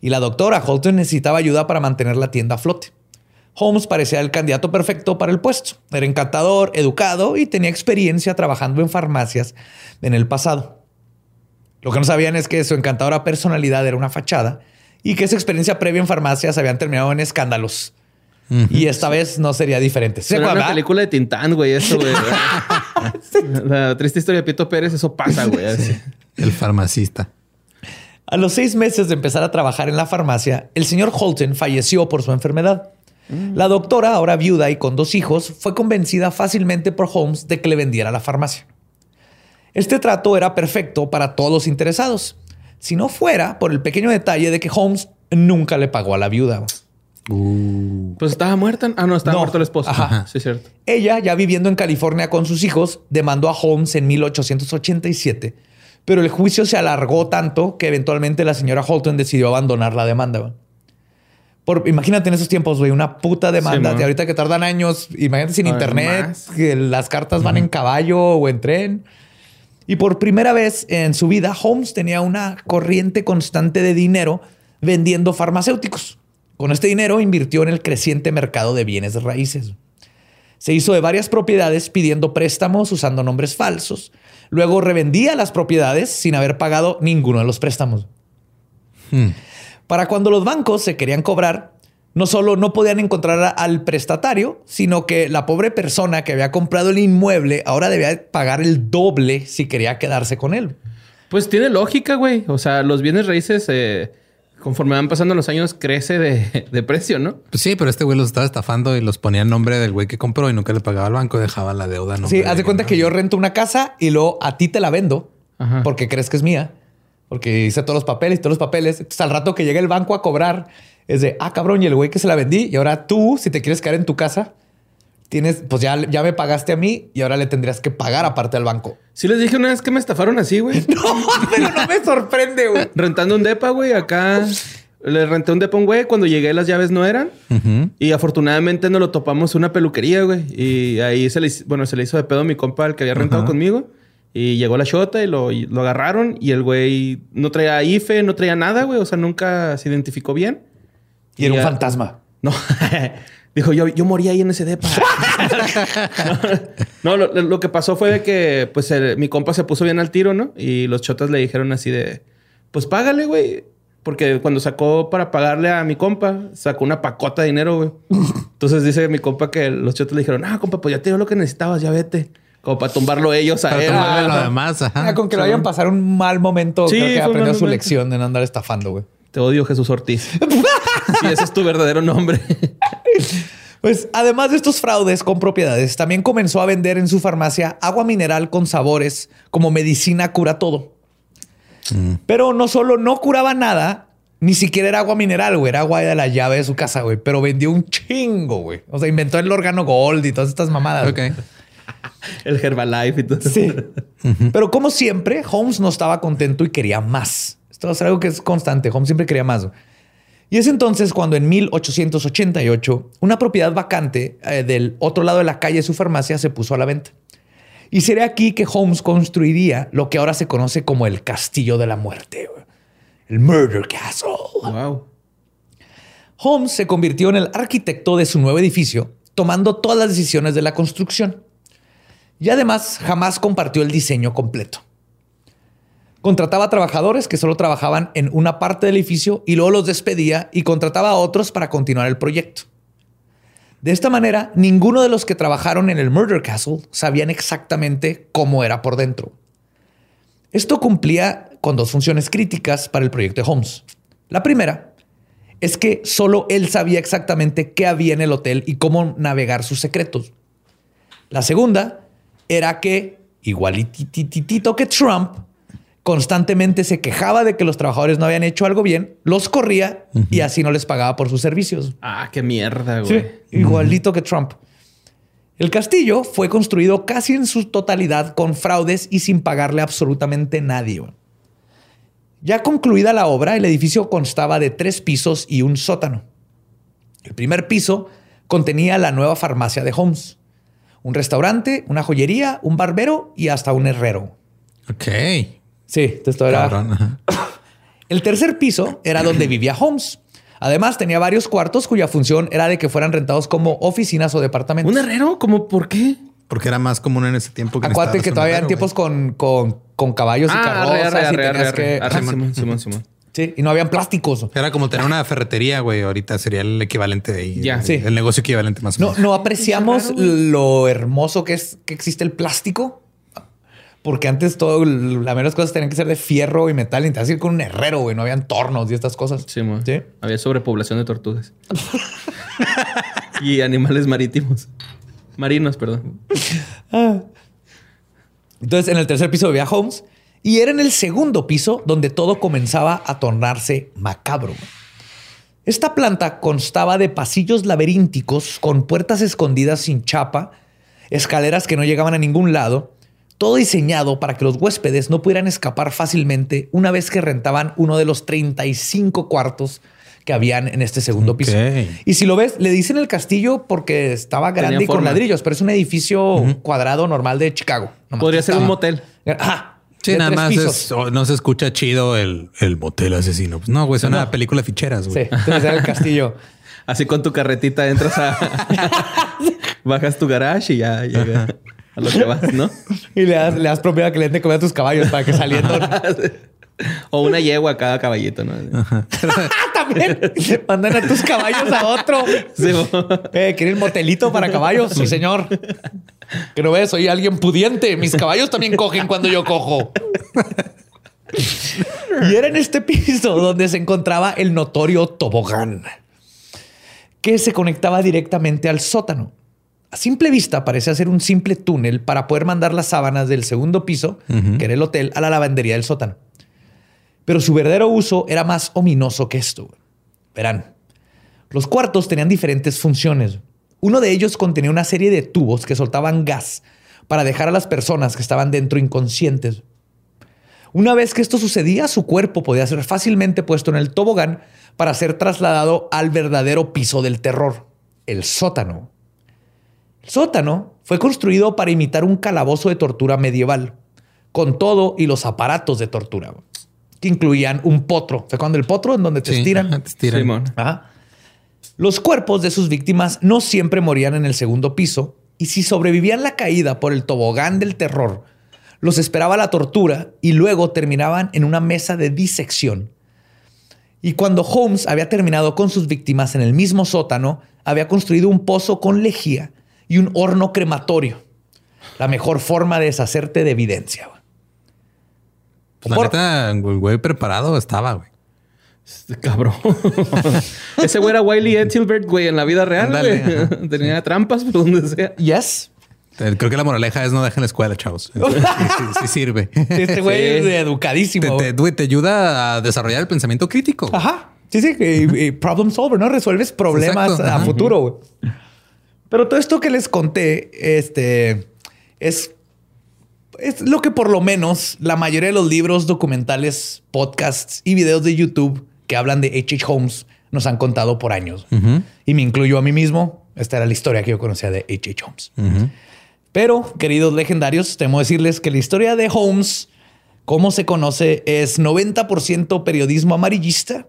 y la doctora Holton necesitaba ayuda para mantener la tienda a flote. Holmes parecía el candidato perfecto para el puesto. Era encantador, educado y tenía experiencia trabajando en farmacias en el pasado. Lo que no sabían es que su encantadora personalidad era una fachada y que esa experiencia previa en farmacias habían terminado en escándalos. Y esta vez no sería diferente. ¿Se una película de Tintán, güey, eso, güey. la <laughs> triste historia de Pito Pérez, eso pasa, güey. El farmacista. A los seis meses de empezar a trabajar en la farmacia, el señor Holton falleció por su enfermedad. La doctora, ahora viuda y con dos hijos, fue convencida fácilmente por Holmes de que le vendiera la farmacia. Este trato era perfecto para todos los interesados, si no fuera por el pequeño detalle de que Holmes nunca le pagó a la viuda. Pues estaba muerta. Ah, no, estaba No. muerto el esposo. Ajá. Sí, es cierto. Ella, ya viviendo en California con sus hijos, demandó a Holmes en 1887, pero el juicio se alargó tanto que eventualmente la señora Holton decidió abandonar la demanda. Por, imagínate en esos tiempos, güey, una puta demanda Sí, de ahorita que tardan años. Imagínate sin Ay, internet, más. que las cartas van en caballo o en tren. Y por primera vez en su vida, Holmes tenía una corriente constante de dinero vendiendo farmacéuticos. Con este dinero invirtió en el creciente mercado de bienes raíces. Se hizo de varias propiedades pidiendo préstamos usando nombres falsos. Luego revendía las propiedades sin haber pagado ninguno de los préstamos. Hmm. Para cuando los bancos se querían cobrar, no solo no podían encontrar al prestatario, sino que la pobre persona que había comprado el inmueble ahora debía pagar el doble si quería quedarse con él. Pues tiene lógica, güey. O sea, los bienes raíces, eh, conforme van pasando los años, crece <laughs> de, precio, ¿no? Pues sí, pero este güey los estaba estafando y los ponía en nombre del güey que compró y nunca le pagaba al banco, dejaba la deuda. Sí, haz de cuenta que yo rento una casa y luego a ti te la vendo porque crees que es mía, porque hice todos los papeles y todos los papeles. Entonces, al rato que llegue el banco a cobrar, es de, ah, cabrón, y el güey que se la vendí, y ahora tú, si te quieres quedar en tu casa, tienes, pues ya, ya me pagaste a mí y ahora le tendrías que pagar aparte al banco. Sí les dije una vez que me estafaron así, güey. <laughs> no, pero no me sorprende, güey. Rentando un depa, güey, acá... Le renté un depa a un güey. Cuando llegué, las llaves no eran. Y afortunadamente nos lo topamos en una peluquería, güey. Y ahí se le, bueno, se le hizo de pedo a mi compa, el que había rentado conmigo. Y llegó la shota y lo, lo agarraron. Y el güey no traía IFE, no traía nada, güey. O sea, nunca se identificó bien. Y, era un fantasma. No. <laughs> Dijo, yo, yo morí ahí en ese depa. <laughs> no, lo, que pasó fue de que, pues, mi compa se puso bien al tiro, ¿no? Y los chotas le dijeron así de, pues, págale, güey. Porque cuando sacó para pagarle a mi compa, sacó una pacota de dinero, güey. <laughs> Entonces dice mi compa que los chotas le dijeron, ah, compa, pues ya te dio lo que necesitabas, ya vete. Como para tumbarlo ellos a él. lo demás, ajá. con que lo hayan pasar un mal momento, creo que aprendió su lección de no andar estafando, güey. Te odio, Jesús Ortiz. <laughs> <laughs> si ese es tu verdadero nombre. <laughs> Pues además de estos fraudes con propiedades, también comenzó a vender en su farmacia agua mineral con sabores como medicina cura todo. Mm. Pero no solo no curaba nada, ni siquiera era agua mineral, güey. Era agua de la llave de su casa, güey. Pero vendió un chingo, güey. O sea, inventó el órgano gold y todas estas mamadas. Ok. <laughs> el Herbalife y todo eso. Sí. Pero como siempre, Holmes no estaba contento y quería más. Esto es algo que es constante. Holmes siempre quería más. Y es entonces cuando en 1888 una propiedad vacante eh, del otro lado de la calle de su farmacia se puso a la venta. Y sería aquí que Holmes construiría lo que ahora se conoce como el Castillo de la Muerte, el Murder Castle. Wow. Holmes se convirtió en el arquitecto de su nuevo edificio, tomando todas las decisiones de la construcción. Y además jamás compartió el diseño completo. Contrataba trabajadores que solo trabajaban en una parte del edificio y luego los despedía y contrataba a otros para continuar el proyecto. De esta manera, ninguno de los que trabajaron en el Murder Castle sabían exactamente cómo era por dentro. Esto cumplía con dos funciones críticas para el proyecto de Holmes. La primera es que solo él sabía exactamente qué había en el hotel y cómo navegar sus secretos. La segunda era que, igualititito que Trump, constantemente se quejaba de que los trabajadores no habían hecho algo bien, los corría y así no les pagaba por sus servicios. Ah, qué mierda, güey. igualito que Trump. El castillo fue construido casi en su totalidad con fraudes y sin pagarle absolutamente nadie. Ya concluida la obra, el edificio constaba de tres pisos y un sótano. El primer piso contenía la nueva farmacia de Holmes, un restaurante, una joyería, un barbero y hasta un herrero. Ok. Sí, esto era. <coughs> El tercer piso era donde <coughs> vivía Holmes. Además, tenía varios cuartos cuya función era de que fueran rentados como oficinas o departamentos. ¿Un herrero? ¿Cómo por qué? Porque era más común en ese tiempo que Acuérdate que todavía en tiempos con, con, caballos y ah, carrozas y tenías que... Simón, Simón, Sí, y no habían plásticos. Era como tener una ferretería, güey. Ahorita sería el equivalente de ahí. Ya, sí. El negocio equivalente más o menos. No, no apreciamos lo hermoso que es que existe el plástico porque antes todo, las menos cosas tenían que ser de fierro y metal. Y te ir con un herrero, güey. No habían tornos y estas cosas. Sí, ¿Sí? Había sobrepoblación de tortugas. <laughs> y animales marítimos. Marinos, perdón. Ah. Entonces, en el tercer piso vivía Holmes. Y era en el segundo piso donde todo comenzaba a tornarse macabro. Esta planta constaba de pasillos laberínticos con puertas escondidas sin chapa, escaleras que no llegaban a ningún lado todo diseñado para que los huéspedes no pudieran escapar fácilmente una vez que rentaban uno de los 35 cuartos que habían en este segundo piso. Y si lo ves, le dicen el castillo porque estaba grande y con ladrillos, pero es un edificio cuadrado normal de Chicago. Podría ser un motel. Ajá. Sí, nada más es- o no se escucha chido el, el motel asesino. Pues no, güey, es una película de ficheras, güey. Sí, el castillo. <laughs> Así con tu carretita entras a... <laughs> <laughs> Bajas tu garage y ya llega a lo que vas, ¿no? <laughs> Y le das, le das propiedad que le den de comer a tus caballos para que saliendo. <laughs> O una yegua a cada caballito, ¿no? <laughs> También mandan a tus caballos a otro. Sí, Eh, ¿Quieren motelito para caballos? Sí, señor. Que no ves, soy alguien pudiente. Mis caballos también cogen cuando yo cojo. Y era en este piso donde se encontraba el notorio tobogán, que se conectaba directamente al sótano. A simple vista parecía ser un simple túnel para poder mandar las sábanas del segundo piso, que era el hotel, a la lavandería del sótano. Pero su verdadero uso era más ominoso que esto. Verán, los cuartos tenían diferentes funciones. Uno de ellos contenía una serie de tubos que soltaban gas para dejar a las personas que estaban dentro inconscientes. Una vez que esto sucedía, su cuerpo podía ser fácilmente puesto en el tobogán para ser trasladado al verdadero piso del terror, el sótano. El sótano fue construido para imitar un calabozo de tortura medieval, con todo y los aparatos de tortura, que incluían un potro. ¿Se acuerdan del potro en donde te Sí, estiran? ajá, te estiran. Simón. Ajá. Los cuerpos de sus víctimas no siempre morían en el segundo piso y si sobrevivían la caída por el tobogán del terror, los esperaba la tortura y luego terminaban en una mesa de disección. Y cuando Holmes había terminado con sus víctimas en el mismo sótano, había construido un pozo con lejía y un horno crematorio. La mejor forma de deshacerte de evidencia. güey. Pues la Por- neta, el güey preparado estaba, güey. Este Cabrón. <laughs> Ese güey era Wiley Etzelbert, güey, en la vida real. Güey. ajá. <laughs> Tenía trampas por donde sea. Yes. Eh, Creo que la moraleja es no dejen la escuela, chavos. <laughs> Sí, sí- sí sirve. Este güey Sí. es educadísimo. te- güey, te ayuda a desarrollar el pensamiento crítico. Ajá. Sí, sí. y- y problem solver, ¿no? Resuelves problemas Exacto, a ajá. futuro. güey. Pero todo esto que les conté, este, es, es lo que por lo menos la mayoría de los libros, documentales, podcasts y videos de YouTube que hablan de H.H. Holmes nos han contado por años. Y me incluyo a mí mismo. Esta era la historia que yo conocía de H.H. Holmes. Pero, queridos legendarios, temo decirles que la historia de Holmes, como se conoce, es 90% periodismo amarillista,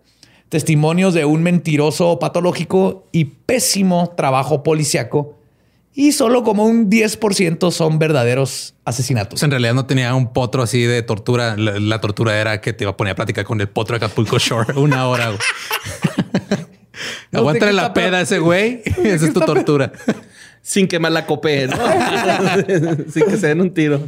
testimonios de un mentiroso patológico y pésimo trabajo policiaco, y solo como un 10% son verdaderos asesinatos. En realidad no tenía un potro así de tortura. La, la tortura era que te iba a poner a platicar con el potro de Acapulco Shore <laughs> una hora. <laughs> No Aguántale la peda peor. a ese güey. <laughs> Esa es tu tortura. Sin quemar la copé, ¿no? Sin que se den un tiro.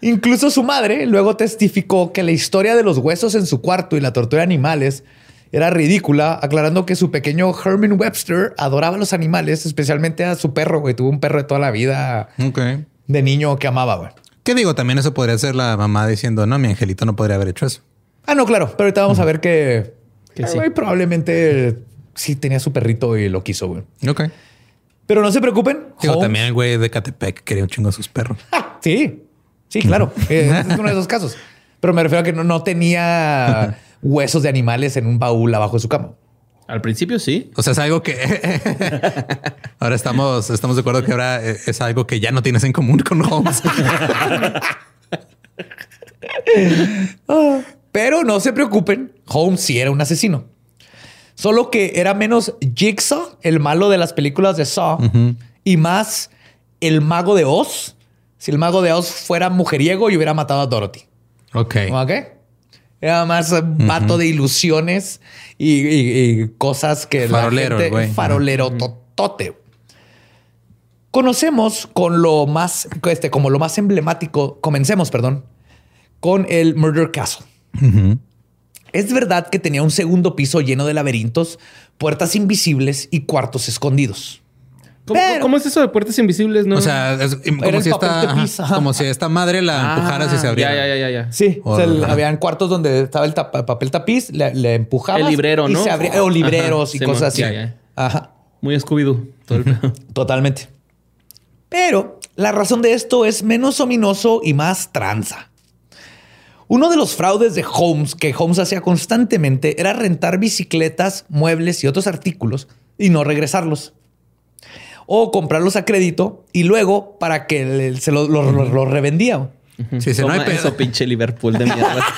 Incluso su madre luego testificó que la historia de los huesos en su cuarto y la tortura de animales era ridícula, aclarando que su pequeño Herman Webster adoraba a los animales, especialmente a su perro, güey. Tuvo un perro de toda la vida de niño que amaba, güey. ¿Qué digo? También eso podría ser la mamá diciendo, no, mi angelito no podría haber hecho eso. Ah, no, claro. Pero ahorita vamos a ver que, Que el sí. güey probablemente sí tenía su perrito y lo quiso, güey. Ok. Pero no se preocupen. Digo, Holmes- también el güey de Catepec quería un chingo a sus perros. <laughs> Ah, sí, sí, claro. <laughs> Eh, es uno de esos casos. Pero me refiero a que no, no tenía <laughs> huesos de animales en un baúl abajo de su cama. Al principio sí. O sea, es algo que <laughs> ahora estamos, estamos de acuerdo que ahora es algo que ya no tienes en común con Holmes. <laughs> Pero no se preocupen, Holmes sí era un asesino. Solo que era menos Jigsaw, el malo de las películas de Saw, y más el mago de Oz. Si el mago de Oz fuera mujeriego y hubiera matado a Dorothy. ok. ¿Ok? Era más eh, vato de ilusiones y, y- y cosas que Farolero, la gente... Farolero totote. Conocemos con lo más, este, como lo más emblemático, comencemos, perdón, con el Murder Castle. Es verdad que tenía un segundo piso lleno de laberintos, puertas invisibles y cuartos escondidos. ¿Cómo, Pero- cómo es eso de puertas invisibles? No? O sea, es como si esta, de ajá, pizza, ajá. como si esta madre la Ah, empujaras y se abriera. Ya, ya, ya, ya. Sí, o sea, Órale. el- habían cuartos donde estaba el tapa- papel tapiz, le, le empujabas. El librero, y ¿no? se abría- o libreros Ajá, y sí, cosas así. ya, ya. Ajá. Muy Scooby-Doo. todo el. <laughs> Totalmente. Pero la razón de esto es menos ominoso y más tranza. Uno de los fraudes de Holmes que Holmes hacía constantemente era rentar bicicletas, muebles y otros artículos y no regresarlos. O comprarlos a crédito y luego para que le- se los lo, lo- lo revendía. Sí, si no hay pedo. Eso, pinche Liverpool de mierda. <laughs>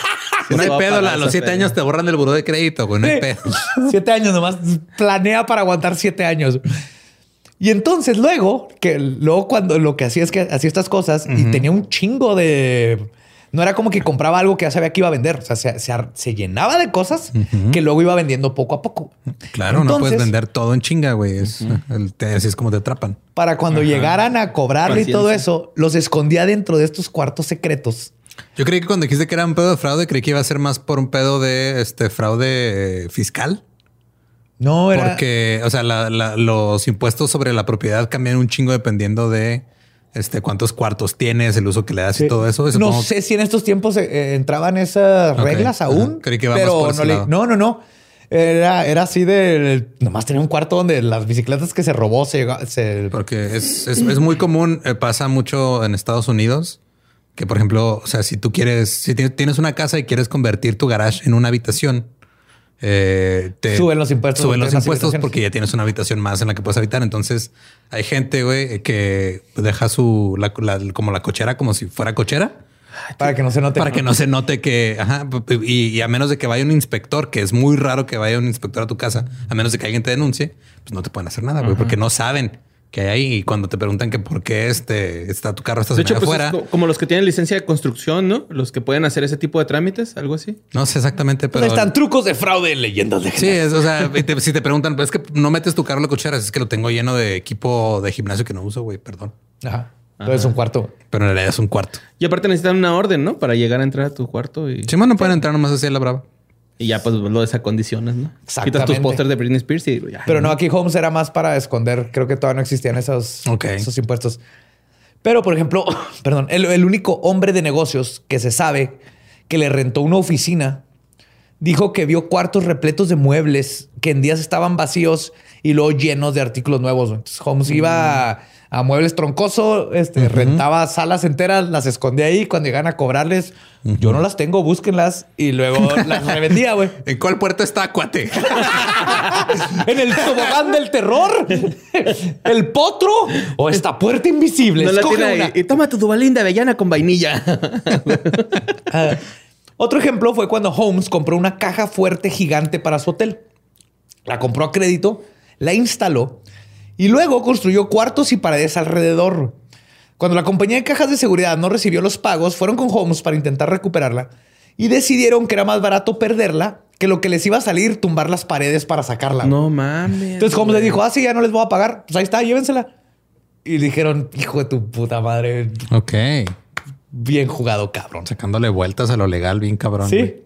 Sí, No hay pedo, a los siete años te borran del buró de crédito, güey. No hay pedo. <laughs> siete años nomás. Planea para aguantar siete años. Y entonces luego, que luego cuando lo que hacía es que hacía estas cosas y tenía un chingo de... No era como que compraba algo que ya sabía que iba a vender. O sea, se, se llenaba de cosas que luego iba vendiendo poco a poco. Claro, no puedes vender todo en chinga, güey. Es, el- te- así es como te atrapan. Para cuando llegaran a cobrarle y todo eso, los escondía dentro de estos cuartos secretos. Yo creí que cuando dijiste que era un pedo de fraude, creí que iba a ser más por un pedo de este fraude eh, fiscal. No era... Porque, o sea, la- la- los impuestos sobre la propiedad cambian un chingo dependiendo de este cuántos cuartos tienes, el uso que le das y todo eso. no sé si en estos tiempos eh, entraban esas Ok, reglas aún. Creí que pero por no, le- no, no, no. Era, era así de nomás tenía un cuarto donde las bicicletas que se robó se, se Porque es, es, es muy común, eh, pasa mucho en Estados Unidos, que por ejemplo, o sea, si tú quieres, si tienes una casa y quieres convertir tu garage en una habitación, eh, te Suben los impuestos Suben los impuestos porque ya tienes una habitación más en la que puedes habitar. Entonces hay gente, güey, que deja su, la- la- como la cochera, como si fuera cochera. para que no se note. Para que no se note que, ajá, y, y a menos de que vaya un inspector, que es muy raro que vaya un inspector a tu casa, a menos de que alguien te denuncie, pues no te pueden hacer nada, güey, porque no saben que hay ahí. Y cuando te preguntan que por qué este está tu carro De estacionado hecho, pues afuera, es co- como los que tienen licencia de construcción, ¿no? Los que pueden hacer ese tipo de trámites, algo así. no sé exactamente, Pues pero están trucos de fraude en leyendas sí, legendarias. es, o sea, <laughs> te- si te preguntan, pues es que no metes tu carro en la cochera, es que lo tengo lleno de equipo de gimnasio que no uso, güey, perdón. Ajá. Entonces un cuarto. Pero en realidad es un cuarto. Y aparte necesitan una orden, ¿no? Para llegar a entrar a tu cuarto y, Sí, no pueden entrar nomás así a la brava. Y ya pues lo desacondicionas, ¿no? Quitas tus pósters de Britney Spears y ya. Pero no, aquí Holmes era más para esconder. Creo que todavía no existían esos, esos impuestos. Pero, por ejemplo, <coughs> perdón, el, el único hombre de negocios que se sabe que le rentó una oficina dijo que vio cuartos repletos de muebles que en días estaban vacíos y luego llenos de artículos nuevos. Entonces Holmes iba a, muebles troncoso, este, rentaba salas enteras, las escondía ahí. Cuando llegan a cobrarles, yo no las tengo, búsquenlas y luego <laughs> las revendía, güey. ¿En cuál puerta está, cuate? <laughs> en el tobogán del terror, el potro o esta puerta invisible. No la Escoge tiene ahí. una. Y toma tu dubalín de avellana con vainilla. <laughs> Ah, otro ejemplo fue cuando Holmes compró una caja fuerte gigante para su hotel. La compró a crédito, la instaló y luego construyó cuartos y paredes alrededor. Cuando la compañía de cajas de seguridad no recibió los pagos, fueron con Holmes para intentar recuperarla y decidieron que era más barato perderla que lo que les iba a salir tumbar las paredes para sacarla. no mames. Entonces Holmes le güey. dijo, ah, sí, ya no les voy a pagar. Pues ahí está, llévensela. Y dijeron, hijo de tu puta madre, ok. bien jugado, cabrón. Sacándole vueltas a lo legal, bien cabrón. Sí.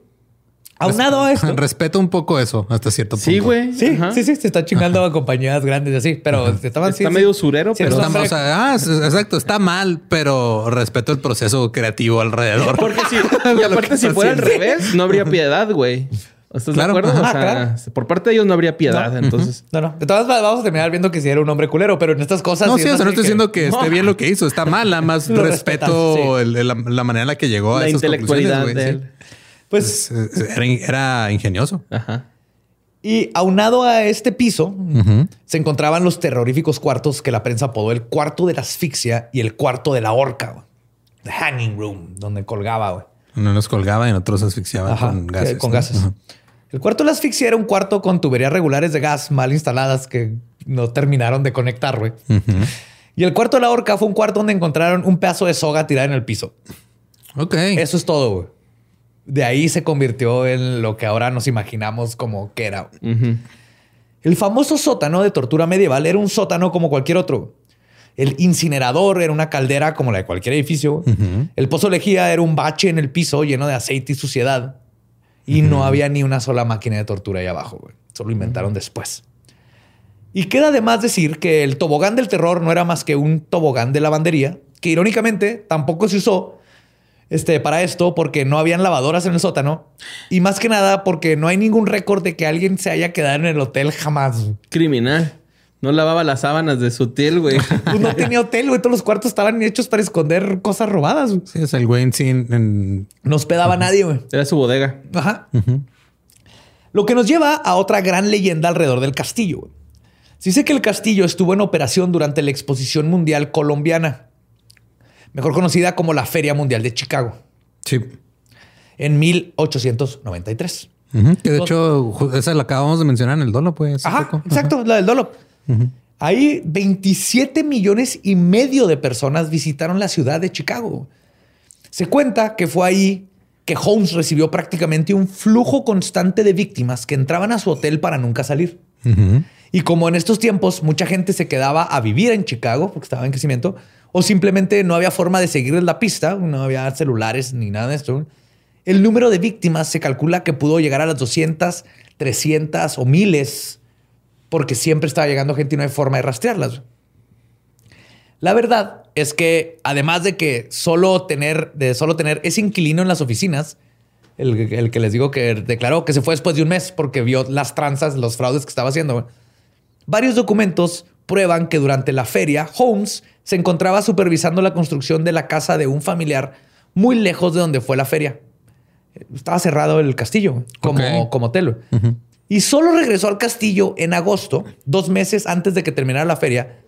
Aunado a esto. <laughs> Respeto un poco eso hasta cierto punto. Sí, güey. Sí, Ajá. sí, sí, se está chingando a compañías grandes y así, pero estaban Está medio surero, Sí, pero está- Estamos, o sea, ah, exacto, está mal, pero respeto el proceso creativo alrededor. Porque si, y <laughs> De lo aparte, que si fuera al revés, no habría piedad, güey. ¿Estás Claro, de acuerdo? ajá, o sea, claro. por parte de ellos no habría piedad. No. Entonces, No, no. De todas maneras, vamos a terminar viendo que si era un hombre culero, pero en estas cosas. No, sí o sea, no estoy diciendo que esté bien lo que hizo, está mal, nada más <laughs> respeto respetas, el- el- la, la manera en la que llegó a la esas intelectualidad conclusiones, de güey, él. Pues, Era, era ingenioso. Ajá. y aunado a este piso, se encontraban los terroríficos cuartos que la prensa apodó el cuarto de la asfixia y el cuarto de la horca. The hanging room, donde colgaba, güey. Uno los colgaba y en otros asfixiaban Ajá, con gases. con ¿no? gases. El cuarto de la asfixia era un cuarto con tuberías regulares de gas mal instaladas que no terminaron de conectar, güey. Y el cuarto de la horca fue un cuarto donde encontraron un pedazo de soga tirada en el piso. Ok. Eso es todo, güey. De ahí se convirtió en lo que ahora nos imaginamos como que era. El famoso sótano de tortura medieval era un sótano como cualquier otro. El incinerador era una caldera como la de cualquier edificio. El pozo lejía era un bache en el piso lleno de aceite y suciedad. Y no había ni una sola máquina de tortura ahí abajo. güey. Eso lo inventaron después. Y queda de más decir que el tobogán del terror no era más que un tobogán de lavandería, que irónicamente tampoco se usó este, para esto porque no habían lavadoras en el sótano. Y más que nada porque no hay ningún récord de que alguien se haya quedado en el hotel jamás. Criminal. No lavaba las sábanas de su hotel, güey. <laughs> Pues no tenía hotel, güey. Todos los cuartos estaban hechos para esconder cosas robadas. güey. Sí, es el güey en sí. en- No hospedaba a nadie, güey. Era su bodega. Ajá. Lo que nos lleva a otra gran leyenda alrededor del castillo. güey. Se dice que el castillo estuvo en operación durante la exposición mundial colombiana. Mejor conocida como la Feria Mundial de Chicago. Sí. En 1893. Que de hecho, esa la acabamos de mencionar en el Dolo, pues. Ajá, exacto, la del Dolo. Ahí 27 millones y medio de personas visitaron la ciudad de Chicago. Se cuenta que fue ahí que Holmes recibió prácticamente un flujo constante de víctimas que entraban a su hotel para nunca salir. Y como en estos tiempos mucha gente se quedaba a vivir en Chicago porque estaba en crecimiento, o simplemente no había forma de seguir la pista, no había celulares ni nada de esto, el número de víctimas se calcula que pudo llegar a las 200, 300 o miles, porque siempre estaba llegando gente y no hay forma de rastrearlas. La verdad es que además de que solo tener, de solo tener ese inquilino en las oficinas, el, que les digo que declaró que se fue después de un mes porque vio las tranzas, los fraudes que estaba haciendo, varios documentos prueban que durante la feria Holmes se encontraba supervisando la construcción de la casa de un familiar muy lejos de donde fue la feria. Estaba cerrado el castillo como, como hotel. Y solo regresó al castillo en agosto, dos meses antes de que terminara la feria,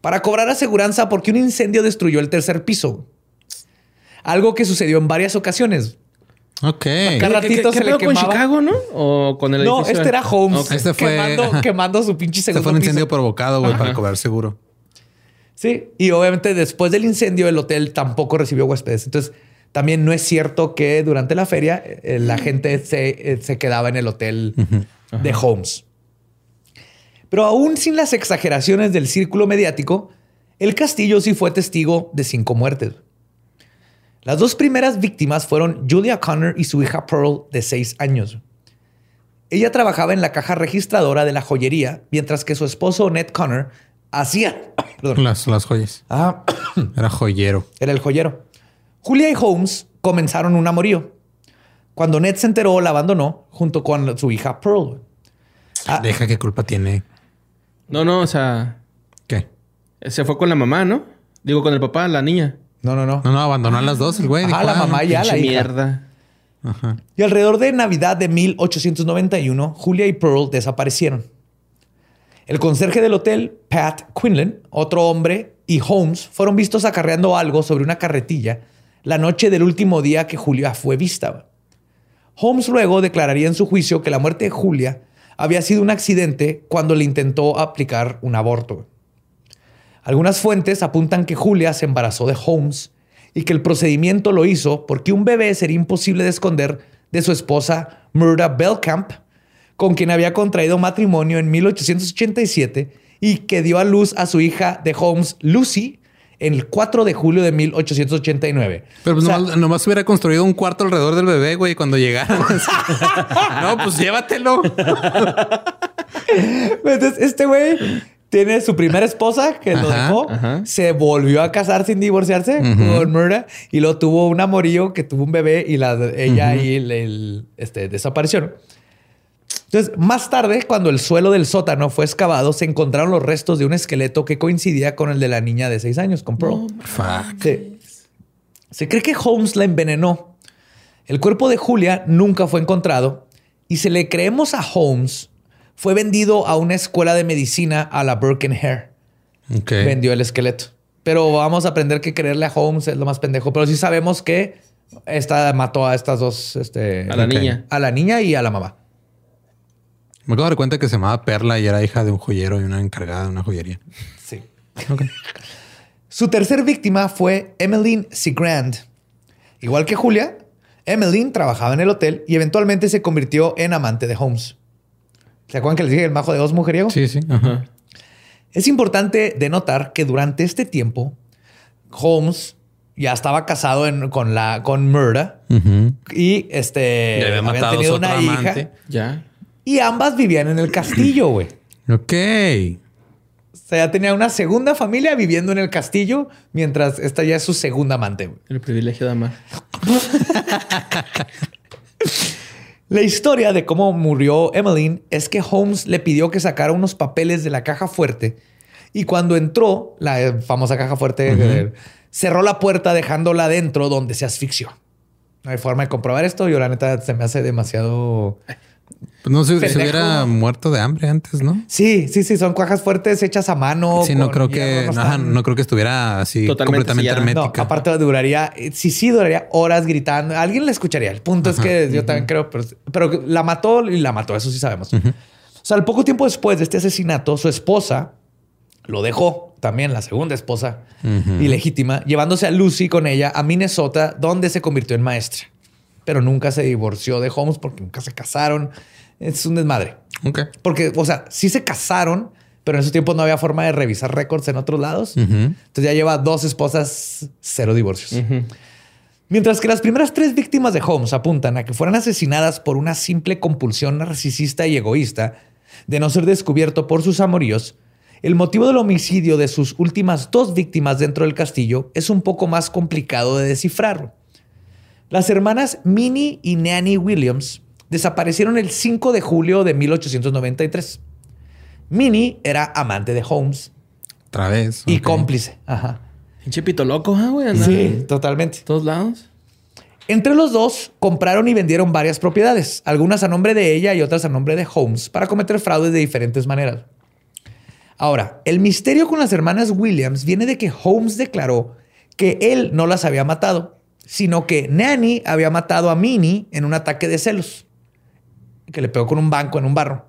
para cobrar aseguranza porque un incendio destruyó el tercer piso. Algo que sucedió en varias ocasiones. Ok. Cada ratito se le quemaba. con Chicago, no? ¿O con el No, este era Holmes. Este fue... Quemando, quemando, su pinche segundo Este fue un incendio piso. provocado, güey, para cobrar seguro. Sí. Y obviamente después del incendio el hotel tampoco recibió huéspedes. Entonces también no es cierto que durante la feria eh, la gente se, eh, se quedaba en el hotel de Holmes. Pero aún sin las exageraciones del círculo mediático, el castillo sí fue testigo de cinco muertes. Las dos primeras víctimas fueron Julia Connor y su hija Pearl, de seis años. Ella trabajaba en la caja registradora de la joyería, mientras que su esposo Ned Connor hacía. Perdón. Las, las joyas. Ah, <coughs> Era joyero. era el joyero. Julia y Holmes comenzaron un amorío. Cuando Ned se enteró, la abandonó junto con su hija Pearl. Ah. Deja qué culpa tiene. No, no, o sea, ¿Qué? se fue con la mamá, ¿no? Digo, con el papá, la niña. No, no, no. No, no, abandonó a las dos el güey. Dijo, la ah, mamá y ya la hija. mierda. Ajá. Y alrededor de Navidad de 1891, Julia y Pearl desaparecieron. El conserje del hotel, Pat Quinlan, otro hombre, y Holmes fueron vistos acarreando algo sobre una carretilla la noche del último día que Julia fue vista. Holmes luego declararía en su juicio que la muerte de Julia había sido un accidente cuando le intentó aplicar un aborto. Algunas fuentes apuntan que Julia se embarazó de Holmes y que el procedimiento lo hizo porque un bebé sería imposible de esconder de su esposa Murda Bellcamp, con quien había contraído matrimonio en 1887 y que dio a luz a su hija de Holmes, Lucy, el 4 de julio de 1889. Pero pues O sea, nomás, nomás hubiera construido un cuarto alrededor del bebé, güey, cuando llegaran. <laughs> no, pues llévatelo. <laughs> Entonces, este güey tiene su primera esposa que lo dejó, ajá. se volvió a casar sin divorciarse con Murda y luego tuvo un amorío que tuvo un bebé y la, ella y el, el, este, desaparecieron. Entonces, más tarde, cuando el suelo del sótano fue excavado, se encontraron los restos de un esqueleto que coincidía con el de la niña de seis años, con Pearl. Fuck. Sí. Se cree que Holmes la envenenó. El cuerpo de Julia nunca fue encontrado y si le creemos a Holmes, fue vendido a una escuela de medicina a la Birkenhair. Ok. Vendió el esqueleto. Pero vamos a aprender que creerle a Holmes es lo más pendejo. Pero sí sabemos que esta mató a estas dos, este, A la Ok. niña. a la niña y a la mamá. Me acabo de dar cuenta que se llamaba Perla y era hija de un joyero y una encargada de una joyería. Sí. Ok. <laughs> Su tercer víctima fue Emmeline Seagrand. Igual que Julia, Emmeline trabajaba en el hotel y eventualmente se convirtió en amante de Holmes. ¿Se acuerdan que les dije el majo de dos mujeriegos? Sí, sí. Ajá. Es importante denotar que durante este tiempo, Holmes ya estaba casado en- con, la, con Murda y este, Ya había habían matado a su tenido otro una amante. hija Ya. Y ambas vivían en el castillo, <clears throat> güey. Ok. O sea, ya tenía una segunda familia viviendo en el castillo mientras esta ya es su segunda amante. güey. El privilegio de amar. <laughs> La historia de cómo murió Emmeline es que Holmes le pidió que sacara unos papeles de la caja fuerte y cuando entró, la famosa caja fuerte, cerró la puerta dejándola dentro donde se asfixió. No hay forma de comprobar esto. Yo la neta se me hace demasiado Pues no sé, se hubiera muerto de hambre antes, ¿no? Sí, sí, sí, son cuajas fuertes hechas a mano. Sí, no creo que no, creo que estuviera así completamente hermética. aparte duraría, sí, sí, duraría horas gritando. Alguien la escucharía. El punto es que yo también creo, pero, la mató y la mató, eso sí sabemos. O sea, al poco tiempo después de este asesinato, su esposa lo dejó, también la segunda esposa ilegítima, llevándose a Lucy con ella a Minnesota, donde se convirtió en maestra. Pero nunca se divorció de Holmes porque nunca se casaron es un desmadre. Ok. Porque, o sea, sí se casaron, pero en esos tiempos no había forma de revisar récords en otros lados. Entonces ya lleva dos esposas, cero divorcios. Mientras que las primeras tres víctimas de Holmes apuntan a que fueran asesinadas por una simple compulsión narcisista y egoísta de no ser descubierto por sus amoríos, el motivo del homicidio de sus últimas dos víctimas dentro del castillo es un poco más complicado de descifrar. Las hermanas Minnie y Nanny Williams desaparecieron el 5 de julio de 1893. Minnie era amante de Holmes. Otra vez. Y cómplice. Ajá. Pinche pito loco, ¿eh, güey. Sí, totalmente. Todos lados. Entre los dos, compraron y vendieron varias propiedades, algunas a nombre de ella y otras a nombre de Holmes, para cometer fraudes de diferentes maneras. Ahora, el misterio con las hermanas Williams viene de que Holmes declaró que él no las había matado, sino que Nanny había matado a Minnie en un ataque de celos que le pegó con un banco en un barro.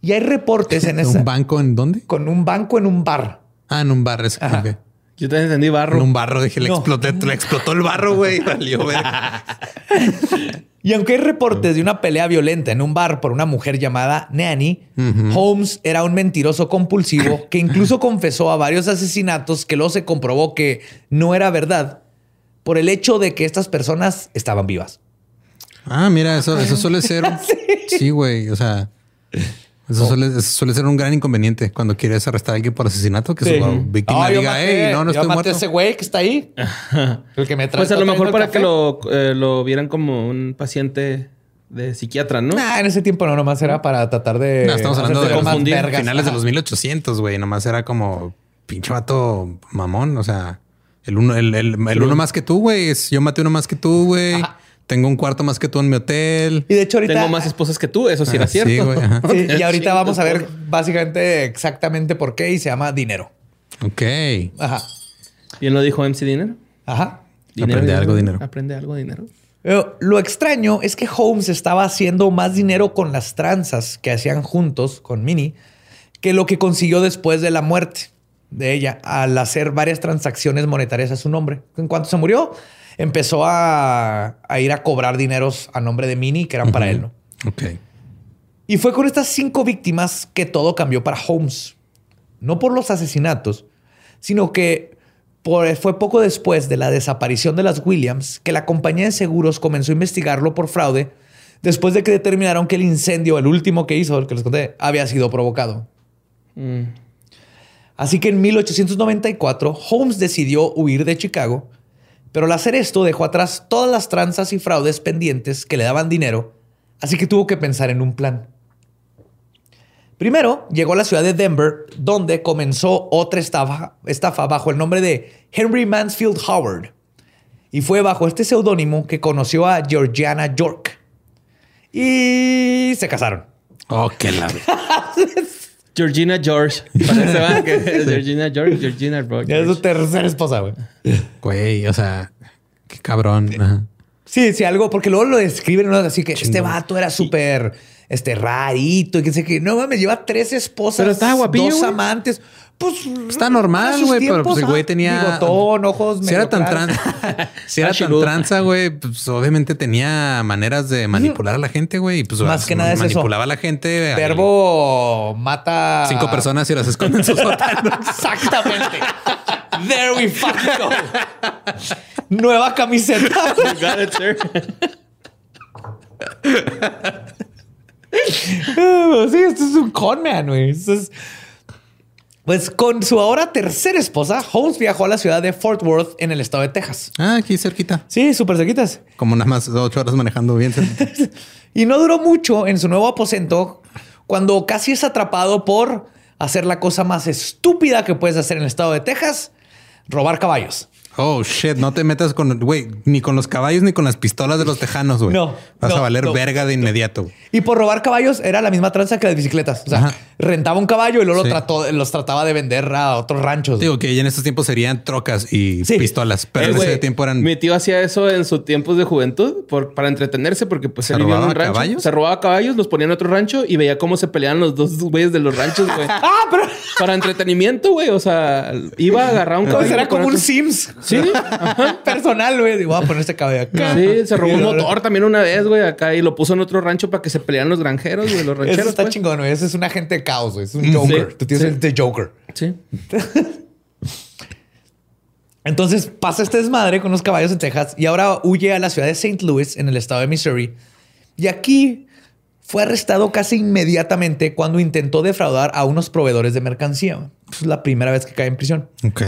Y hay reportes en <laughs> ese. ¿Un banco en dónde? Con un banco en un bar. Ah, en un bar. Es que... Yo te entendí barro. En un barro. Dije, le exploté. Le explotó el barro, güey. <laughs> y aunque hay reportes de una pelea violenta en un bar por una mujer llamada Nanny, Holmes era un mentiroso compulsivo que incluso confesó a varios asesinatos que luego se comprobó que no era verdad por el hecho de que estas personas estaban vivas. Ah, mira, eso, eso suele <laughs> ser. sí, güey. o sea, eso suele, ser un gran inconveniente cuando quieres arrestar a alguien por asesinato, que su víctima diga, hey, no, no estoy muerto. ese güey que está ahí. <laughs> el que me trae. Pues a lo mejor para que lo, eh, lo vieran como un paciente de psiquiatra, ¿no? Nah, en ese tiempo no, nomás era para tratar de. No, estamos hablando de los finales de los 1800, güey. Nomás era como pinche vato mamón. O sea, el uno, el, el, el uno más que tú, güey. Yo maté uno más que tú, güey. Tengo un cuarto más que tú en mi hotel. Y de hecho ahorita... Tengo más esposas que tú, eso sí era cierto. Sí, y <laughs> ahorita vamos a ver básicamente exactamente por qué y se llama dinero. Ok. Ajá. ¿Bien lo dijo MC Dinero? Ajá. Aprende algo dinero. Aprende algo dinero. lo extraño es que Holmes estaba haciendo más dinero con las tranzas que hacían juntos con Minnie que lo que consiguió después de la muerte de ella al hacer varias transacciones monetarias a su nombre. En cuanto se murió, empezó a, ir a cobrar dineros a nombre de Minnie que eran para él, ¿no? Ok. Y fue con estas cinco víctimas que todo cambió para Holmes. No por los asesinatos, sino que fue poco después de la desaparición de las Williams que la compañía de seguros comenzó a investigarlo por fraude después de que determinaron que el incendio, el último que hizo, el que les conté, había sido provocado. Mm. Así que en 1894 Holmes decidió huir de Chicago pero al hacer esto dejó atrás todas las tranzas y fraudes pendientes que le daban dinero, así que tuvo que pensar en un plan. Primero llegó a la ciudad de Denver, donde comenzó otra estafa, estafa bajo el nombre de Henry Mansfield Howard. Y fue bajo este seudónimo que conoció a Georgiana York. Y se casaron. Oh, qué la <laughs> Georgina George. Que Georgina George, Georgina Es su tercera esposa, güey. Güey, o sea, qué cabrón. Sí, sí, algo, porque luego lo describen así que este vato era súper este, rarito y que sé que no mames, lleva tres esposas, pero estaba guapillo, dos amantes. Pues está normal, güey, pero pues el güey tenía bigotón, ojos Si era tan tranza, si era tan tranza, güey, pues obviamente tenía maneras de manipular a la gente, güey, pues más que nada es manipulaba a la gente. Verbo mata cinco personas y las esconde en su <laughs> sótano. Exactamente. There we fucking go. Nueva camiseta. got it, sir. <laughs> sí, esto es un con man, güey. Esto es pues con su ahora tercera esposa, Holmes viajó a la ciudad de Fort Worth en el estado de Texas. Ah, aquí cerquita. Sí, súper cerquitas. Como nada más ocho horas manejando bien. <laughs> y no duró mucho en su nuevo aposento cuando casi es atrapado por hacer la cosa más estúpida que puedes hacer en el estado de Texas, robar caballos. Oh shit, no te metas con, güey, ni con los caballos ni con las pistolas de los tejanos, güey. No, Vas no, a valer no. verga de inmediato. güey. Y por robar caballos era la misma tranza que las bicicletas. O sea, Ajá. rentaba un caballo y luego Sí. lo trató, los trataba de vender a otros ranchos. Digo que ya en estos tiempos serían trocas y Sí. pistolas, pero Eh, en ese tiempo eran. Mi tío hacía eso en sus tiempos de juventud por, para entretenerse, porque pues ¿Se él vivía en un rancho. caballos? Se robaba caballos, los ponía en otro rancho y veía cómo se peleaban los dos güeyes de los ranchos, güey. <laughs> Ah, pero para entretenimiento, güey. O sea, iba a agarrar un caballo. será con como un Sims <laughs> Sí, <laughs> personal, güey. Digo, voy a poner este caballo acá. sí, se robó un Y- motor también una vez, güey, acá y lo puso en otro rancho para que se pelearan los granjeros, güey, los rancheros. Eso está pues. chingón, güey. Ese es un agente de caos, güey. Es un Joker. Sí, Tú tienes sí. el de Joker. Sí. <laughs> Entonces pasa este desmadre con los caballos en Texas y ahora huye a la ciudad de St. Louis, en el estado de Missouri. Y aquí fue arrestado casi inmediatamente cuando intentó defraudar a unos proveedores de mercancía. Es la primera vez que cae en prisión. Ok.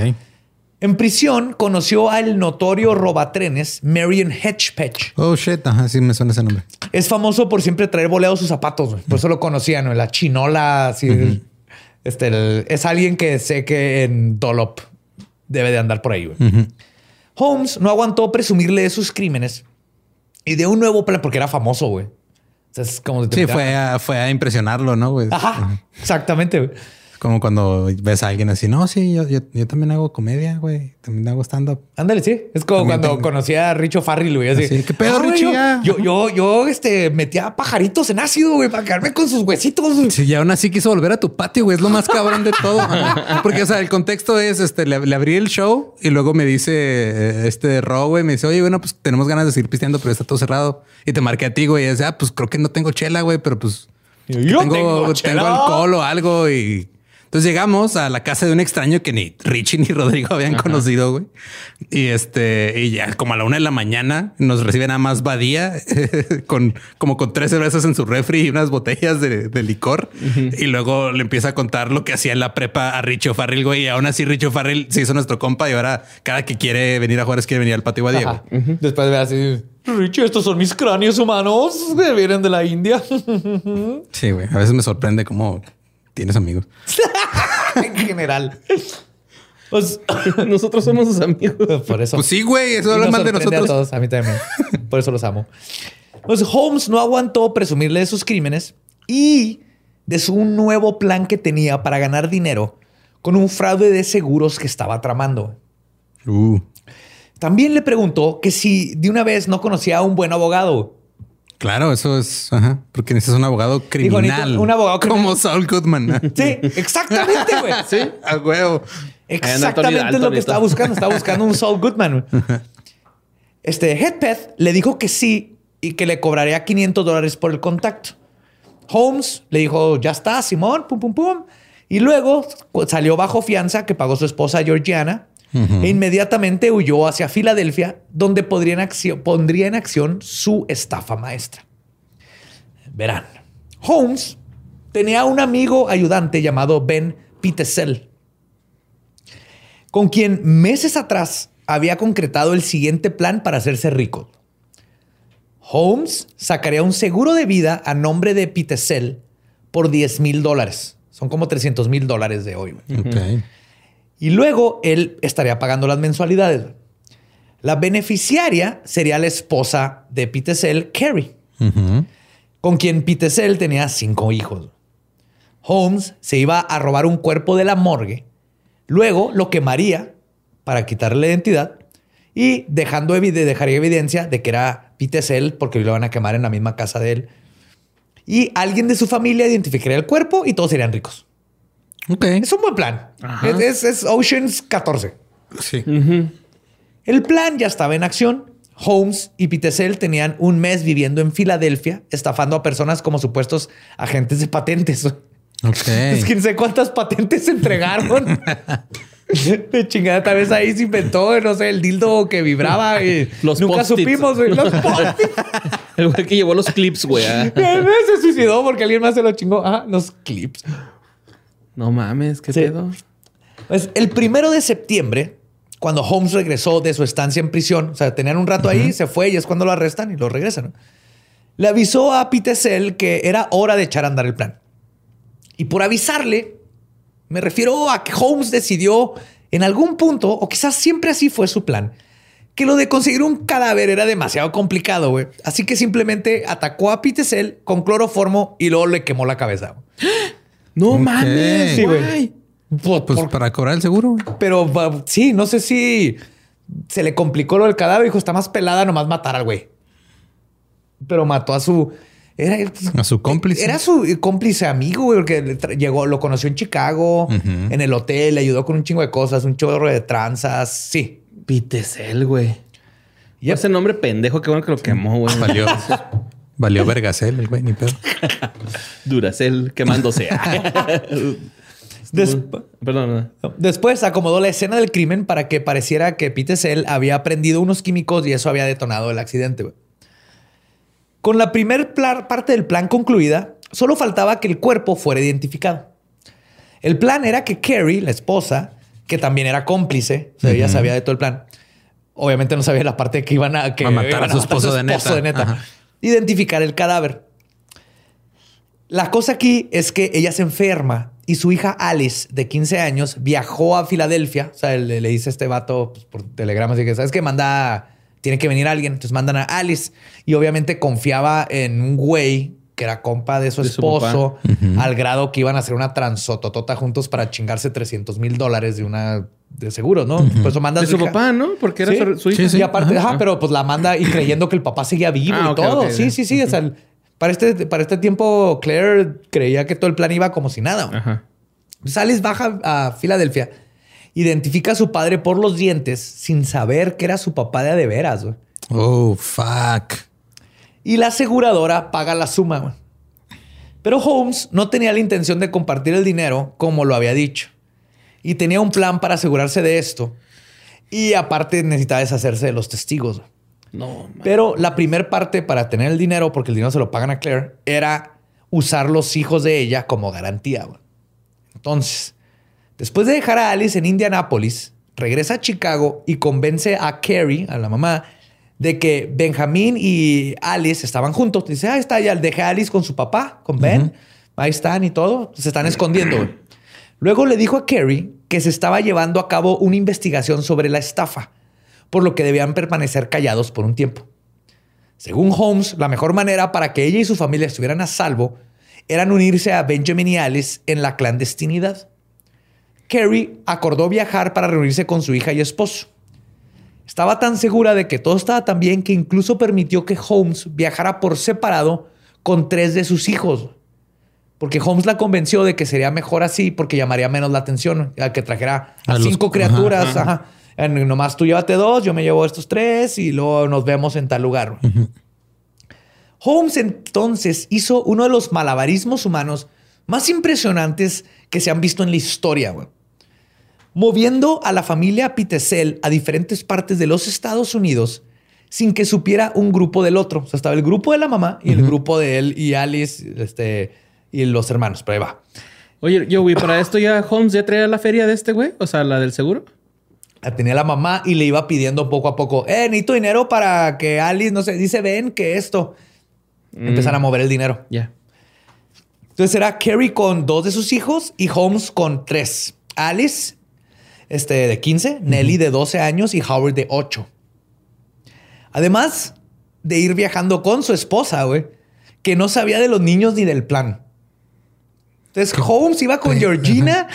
En prisión conoció al notorio robatrenes Marion Hedgepatch. Oh shit, ajá, sí me suena ese nombre. Es famoso por siempre traer boleados sus zapatos. güey. Por eso lo conocían, ¿no? La chinola, así. este, el- es alguien que sé que en Dolop debe de andar por ahí. güey. Holmes no aguantó presumirle de sus crímenes y de un nuevo plan porque era famoso, güey. O sea, es como Sí, fue a, fue a impresionarlo, ¿no, güey? Ajá, exactamente. güey. Como cuando ves a alguien así, no, sí, yo, yo, yo también hago comedia, güey. También hago stand-up. Ándale, sí. Es como También cuando tengo- conocí a Richo Farrell, güey. Así, Así, ¿qué pedo, güey, Richie? yo-. Yo, yo, este, metía pajaritos en ácido, güey, para quedarme con sus huesitos. güey. Sí, y aún así quiso volver a tu patio, güey. Es lo más cabrón de todo. <laughs> Porque, o sea, el contexto es, este, le, le abrí el show y luego me dice, eh, este Ro, güey, me dice, oye, bueno, pues tenemos ganas de seguir pisteando, pero está todo cerrado. Y te marqué a ti, güey. Y dice, ah, pues creo que no tengo chela, güey, pero pues Yo tengo, tengo alcohol o algo. Y entonces llegamos a la casa de un extraño que ni Richie ni Rodrigo habían conocido, güey. Y este, y ya como a la una de la mañana nos recibe nada más Badía <laughs> con como con tres cervezas en su refri y unas botellas de, de licor. Y luego le empieza a contar lo que hacía en la prepa a Richo Farrell, güey. Y aún así Richo Farrell se hizo nuestro compa y ahora cada que quiere venir a Juárez quiere venir al patio Badía, Ajá. güey. Después de ver así, Richie, estos son mis cráneos humanos <laughs> que vienen de la India. <laughs> Sí, güey. A veces me sorprende cómo tienes amigos. <laughs> en general. Pues, <laughs> Nosotros somos sus amigos. por eso. Pues sí, güey. Eso habla mal de nosotros. A, todos, a mí también. <laughs> Por eso los amo. Pues Holmes no aguantó presumirle de sus crímenes y de su nuevo plan que tenía para ganar dinero con un fraude de seguros que estaba tramando. Uh. También le preguntó que si de una vez no conocía a un buen abogado. Claro, eso es, ajá, porque necesitas un abogado criminal. un abogado como criminal. Saul Goodman. Sí, exactamente, güey. <laughs> sí, a huevo. Exactamente Anthony es lo que estaba buscando. Estaba buscando un Saul Goodman. güey. <laughs> Este Headpeth le dijo que sí y que le cobraría 500 dólares por el contacto. Holmes le dijo, ya está, Simón, pum, pum, pum. Y luego salió bajo fianza que pagó su esposa Georgiana e inmediatamente huyó hacia Filadelfia, donde podría en acción- pondría en acción su estafa maestra. Verán, Holmes tenía un amigo ayudante llamado Ben Pitesel, con quien meses atrás había concretado el siguiente plan para hacerse rico. Holmes sacaría un seguro de vida a nombre de Pitesel por 10 mil dólares. Son como 300 mil dólares de hoy. Y luego él estaría pagando las mensualidades. La beneficiaria sería la esposa de Pitesel, Carrie, con quien Pitesel tenía cinco hijos. Holmes se iba a robar un cuerpo de la morgue, luego lo quemaría para quitarle la identidad y dejando dejaría evidencia de que era Pitesel porque lo iban a quemar en la misma casa de él. Y alguien de su familia identificaría el cuerpo y todos serían ricos. Es un buen plan. Es, es- es Oceans 14. Sí. El plan ya estaba en acción. Holmes y Pitesel tenían un mes viviendo en Filadelfia, estafando a personas como supuestos agentes de patentes. <laughs> Ok. Es que no sé cuántas patentes se <laughs> entregaron. <laughs> De chingada, tal vez ahí se inventó, no sé, el dildo que vibraba y Los nunca supimos. güey. Los post-its. El güey que llevó los clips, güey. ah. se suicidó porque alguien más se lo chingó. Ah, los clips. No mames, qué Sí. pedo. Pues el primero de septiembre, cuando Holmes regresó de su estancia en prisión, o sea, tenían un rato ahí, se fue y es cuando lo arrestan y lo regresan. ¿no? Le avisó a Pitesel que era hora de echar a andar el plan. Y por avisarle, me refiero a que Holmes decidió En algún punto, o quizás siempre así fue su plan, que lo de conseguir un cadáver era demasiado complicado, güey. Así que simplemente atacó a Pitesel con cloroformo y luego le quemó la cabeza. <gasps> No Ok. mames, Sí, güey. Por- Pues por- para cobrar el seguro. güey. pero sí, no sé si se le complicó lo del cadáver. Dijo, está más pelada nomás matar al güey. Pero mató a su... Era, A su cómplice. Era su cómplice amigo, güey, porque llegó, lo conoció en Chicago, en el hotel, le ayudó con un chingo de cosas, un chorro de tranzas. Sí. Pitesel, güey. Y Ese nombre pendejo, qué bueno que lo quemó, güey. Valió. <laughs> Valió vergasel el güey, ni pedo. <laughs> Duracel quemándose. <laughs> Des- Perdón. Después acomodó la escena del crimen para que pareciera que Peter Cell había prendido unos químicos y eso había detonado el accidente. güey. Con la primer parte del plan concluida, solo faltaba que el cuerpo fuera identificado. El plan era que Carrie, la esposa, que también era cómplice, o sea, ella sabía de todo el plan. Obviamente no sabía la parte que iban a, que A matar iban a su esposo de neta. de neta. Identificar el cadáver. La cosa aquí es que ella se enferma y su hija Alice, de 15 años, viajó a Filadelfia. O sea, le, le dice a este vato pues, por telegrama, así que, ¿sabes qué? Manda, tiene que venir alguien. Entonces mandan a Alice y obviamente confiaba en un güey que era compa de su De su esposo, al grado que iban a hacer una transototota juntos para chingarse 300 mil dólares de una de seguro, ¿no? Por eso manda a De su hija. papá, ¿no? Porque era Sí. su, hija. Sí, sí. Y aparte, Ajá. ajá, pero pues la manda y creyendo que el papá seguía vivo Ah, y todo. Sí, sí, sí. O sea, el- para este, para este tiempo, Claire creía que todo el plan iba como si nada. Ajá. Sales baja a Filadelfia, identifica a su padre por los dientes sin saber que era su papá de a de veras. Oh, fuck. Y la aseguradora paga la suma. Pero Holmes no tenía la intención de compartir el dinero como lo había dicho. Y tenía un plan para asegurarse de esto. Y aparte necesitaba deshacerse de los testigos. No, man. Pero la primer parte para tener el dinero, porque el dinero se lo pagan a Claire, era usar los hijos de ella como garantía. güey. Entonces, después de dejar a Alice en Indianápolis, regresa a Chicago y convence a Carrie, a la mamá, de que Benjamín y Alice estaban juntos. Dice, ahí está, ya dejé a Alice con su papá, con Ben. Ahí están y todo. Se están escondiendo. güey. Luego le dijo a Carrie que se estaba llevando a cabo una investigación sobre la estafa, por lo que debían permanecer callados por un tiempo. Según Holmes, la mejor manera para que ella y su familia estuvieran a salvo eran unirse a Benjamin y Alice en la clandestinidad. Carrie acordó viajar para reunirse con su hija y esposo. Estaba tan segura de que todo estaba tan bien que incluso permitió que Holmes viajara por separado con tres de sus hijos. Porque Holmes la convenció de que sería mejor así porque llamaría menos la atención a que trajera a, cinco ajá, criaturas. ajá. ajá. En- nomás tú llévate dos, yo me llevo estos tres y luego nos vemos en tal lugar. Holmes entonces hizo uno de los malabarismos humanos más impresionantes que se han visto en la historia, güey. Moviendo a la familia Pitesel a diferentes partes de los Estados Unidos sin que supiera un grupo del otro. O sea, estaba el grupo de la mamá y el grupo de él y Alice este, y los hermanos. Pero ahí va. Oye, yo, güey, para esto ya Holmes ya traía la feria de este güey, o sea, la del seguro. La tenía la mamá y le iba pidiendo poco a poco, eh, necesito dinero para que Alice, no sé, dice, ven que esto. Empezar a mover el dinero. Ya. Entonces era Carrie con dos de sus hijos y Holmes con tres. Alice, este, de 15, Nelly de 12 años y Howard de 8. Además de ir viajando con su esposa, güey, que no sabía de los niños ni del plan. Entonces Holmes iba con Georgina,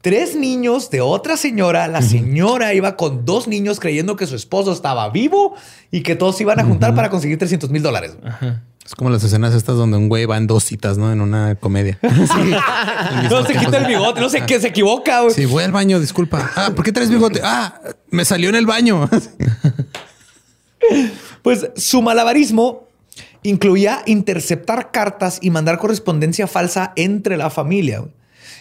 tres niños de otra señora. La señora iba con dos niños creyendo que su esposo estaba vivo y que todos se iban a juntar para conseguir 300 mil dólares. Es como las escenas estas donde un güey va en dos citas, ¿no? En una comedia. <laughs> No se quita el bigote, no sé qué, se equivoca. güey. Sí, voy al baño, disculpa. Ah, ¿por qué traes bigote? Ah, me salió en el baño. <laughs> Pues su malabarismo incluía interceptar cartas y mandar correspondencia falsa entre la familia. güey.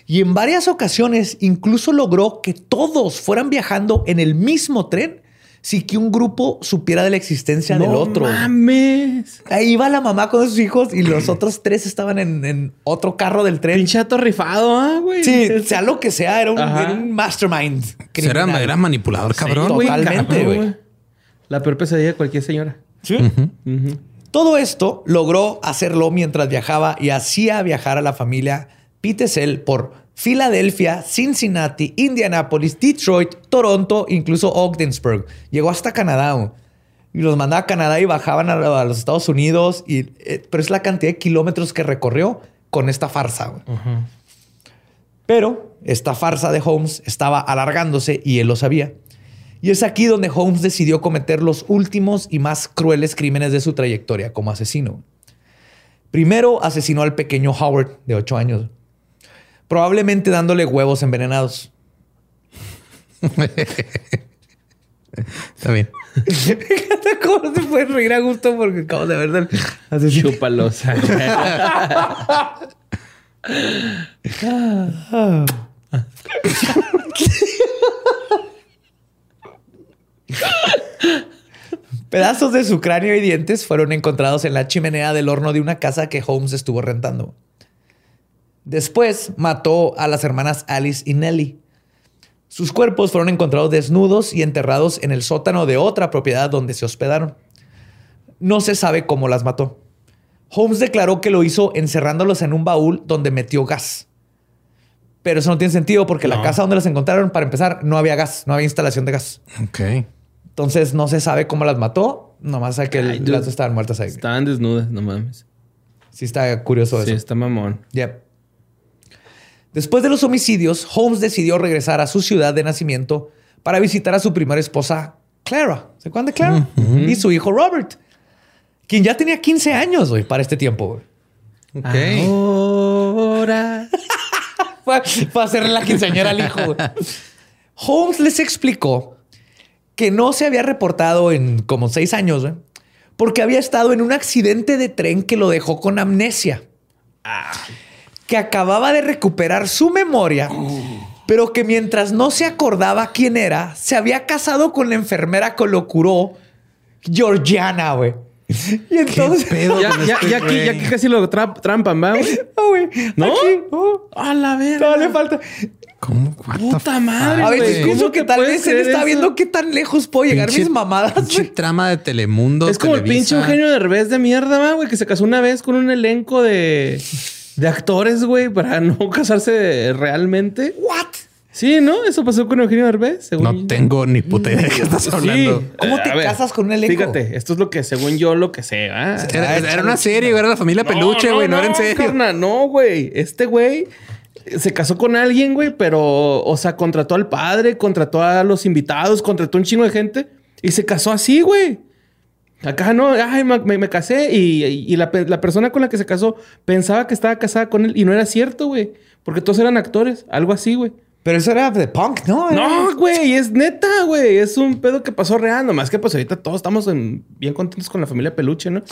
Y en varias ocasiones incluso logró que todos fueran viajando en el mismo tren sin que un grupo supiera de la existencia del otro. mames. Ahí iba la mamá con sus hijos y los otros tres estaban en, en otro carro del tren. Pinche rifado, ah, güey. Sí, sea lo que sea, era un, era un mastermind. Era, manipulador, cabrón. Sí, totalmente, güey. La peor pesadilla de cualquier señora. Sí. Todo esto logró hacerlo mientras viajaba y hacía viajar a la familia Pitesel por Filadelfia, Cincinnati, Indianapolis, Detroit, Toronto, incluso Ogdensburg. Llegó hasta Canadá. Y los mandaba a Canadá y bajaban a, los Estados Unidos. Y, eh, pero es la cantidad de kilómetros que recorrió con esta farsa. Pero esta farsa de Holmes estaba alargándose y él lo sabía. Y es aquí donde Holmes decidió cometer los últimos y más crueles crímenes de su trayectoria como asesino. Primero asesinó al pequeño Howard de 8 años, probablemente dándole huevos envenenados. Está bien. <laughs> ¿Cómo se puede reír a gusto? Porque acabo de ver del asesino. Chúpalos. <laughs> Pedazos de su cráneo y dientes fueron encontrados en la chimenea del horno de una casa que Holmes estuvo rentando. Después mató a las hermanas Alice y Nellie. Sus cuerpos fueron encontrados desnudos y enterrados en el sótano de otra propiedad donde se hospedaron. No se sabe cómo las mató. Holmes declaró que lo hizo encerrándolos en un baúl donde metió gas. Pero eso no tiene sentido porque la casa donde las encontraron, para empezar, no había gas, no había instalación de gas. Ok. Entonces no se sabe cómo las mató. Nomás que las estaban muertas ahí. Estaban desnudas, no mames. Sí, está curioso eso. Sí, está mamón. Yep. Después de los homicidios, Holmes decidió regresar a su ciudad de nacimiento para visitar a su primera esposa, Clara. ¿Se acuerdan de Clara? Y su hijo Robert, quien ya tenía 15 años hoy para este tiempo. Ok. Ahora. <laughs> Fue a hacerle la quinceañera al hijo. Holmes les explicó que no se había reportado en como seis años, porque había estado en un accidente de tren que lo dejó con amnesia. Que acababa de recuperar su memoria, pero que mientras no se acordaba quién era, se había casado con la enfermera que lo curó, Georgiana, güey. Y entonces. ya, ya, este ya, aquí, ya, aquí, casi lo trampan, ¿va, güey? <laughs> No, güey. ¿No? Oh, a la verga. No le falta. ¿Cómo? Puta madre. A veces pienso que tal vez él está viendo qué tan lejos puedo llegar mis mamadas. Pinche trama de Telemundo. Es como el pinche Eugenio de revés de mierda, güey, que se casó una vez con un elenco de, de actores, güey, para <laughs> no casarse realmente. ¿What? Sí, ¿no? Eso pasó con Eugenio Derbez, según No tengo ni puta idea de qué estás hablando. Sí. ¿Cómo te casas con un elenco? Fíjate, esto es lo que, según yo, lo que sé. ¿ah? Era, era, una serie, güey. Era la familia Peluche, güey. No, no, era en serio. Carna, no, güey. Este güey se casó con alguien, güey, pero, o sea, contrató al padre, contrató a los invitados, contrató un chingo de gente y se casó así, güey. Acá no, ay, me, casé y, y la, la, persona con la que se casó pensaba que estaba casada con él y no era cierto, güey. Porque todos eran actores, algo así, güey. Pero eso era de punk, ¿no? No, güey, es neta, güey. Es un pedo que pasó real. Nomás que pues ahorita todos estamos bien contentos con la familia Peluche, ¿no?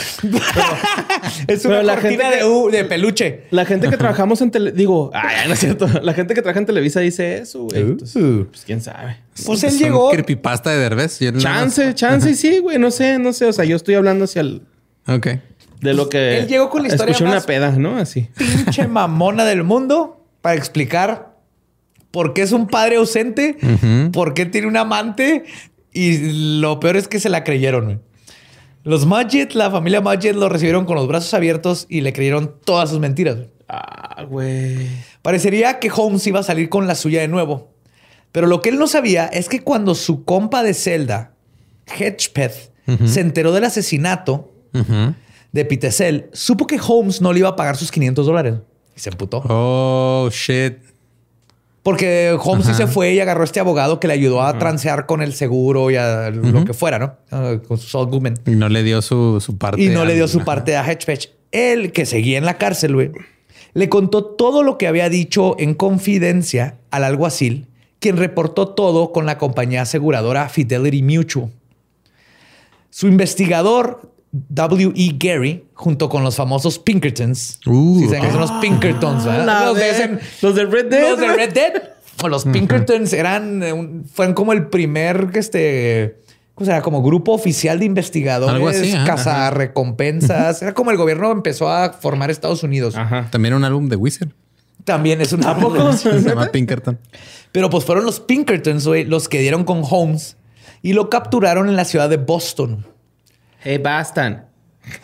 <laughs> es una la gente de, de, peluche. La gente que trabajamos en tele... Digo, <laughs> ay, no es cierto. La gente que trabaja en Televisa dice eso, güey. Uh. pues quién sabe. Pues él llegó... creepypasta de Derbez. Chance, chance, sí, güey. No sé, no sé. O sea, yo estoy hablando hacia el... Ok. De lo que... Él llegó con la historia Escuché una peda, ¿no? Así. Pinche mamona del mundo para explicar por qué es un padre ausente, por qué tiene un amante y lo peor es que se la creyeron. Los Mudgett, la familia Mudgett lo recibieron con los brazos abiertos y le creyeron todas sus mentiras. Ah, güey. Parecería que Holmes iba a salir con la suya de nuevo. Pero lo que él no sabía es que cuando su compa de celda, Hedgepeth, se enteró del asesinato de Pitesel, supo que Holmes no le iba a pagar sus 500 dólares. Y se emputó. Oh, shit. Porque Holmes se fue y agarró a este abogado que le ayudó a transear con el seguro y a lo que fuera, ¿no? Ah, con su Saul Goodman. Y no le dio su, parte. Y no le dio su parte a Hedgepatch. Él, que seguía en la cárcel, güey, le contó todo lo que había dicho en confidencia al alguacil, quien reportó todo con la compañía aseguradora Fidelity Mutual. Su investigador W.E. Gary, junto con los famosos Pinkertons. Uh, si saben que son los Pinkertons, ¿verdad? Los de, los de Red Dead. Los de Red Dead. los Pinkertons eran, eh, fueron como el primer, este, o sea, como grupo oficial de investigadores, Algo así, cazar recompensas. Era como el gobierno empezó a formar Estados Unidos. Ajá. También un álbum de Wizard. También es un álbum. Se llama Pinkerton. Pero pues fueron los Pinkertons, güey, los que dieron con Holmes y lo capturaron en la ciudad de Boston. Hey, bastan. <laughs>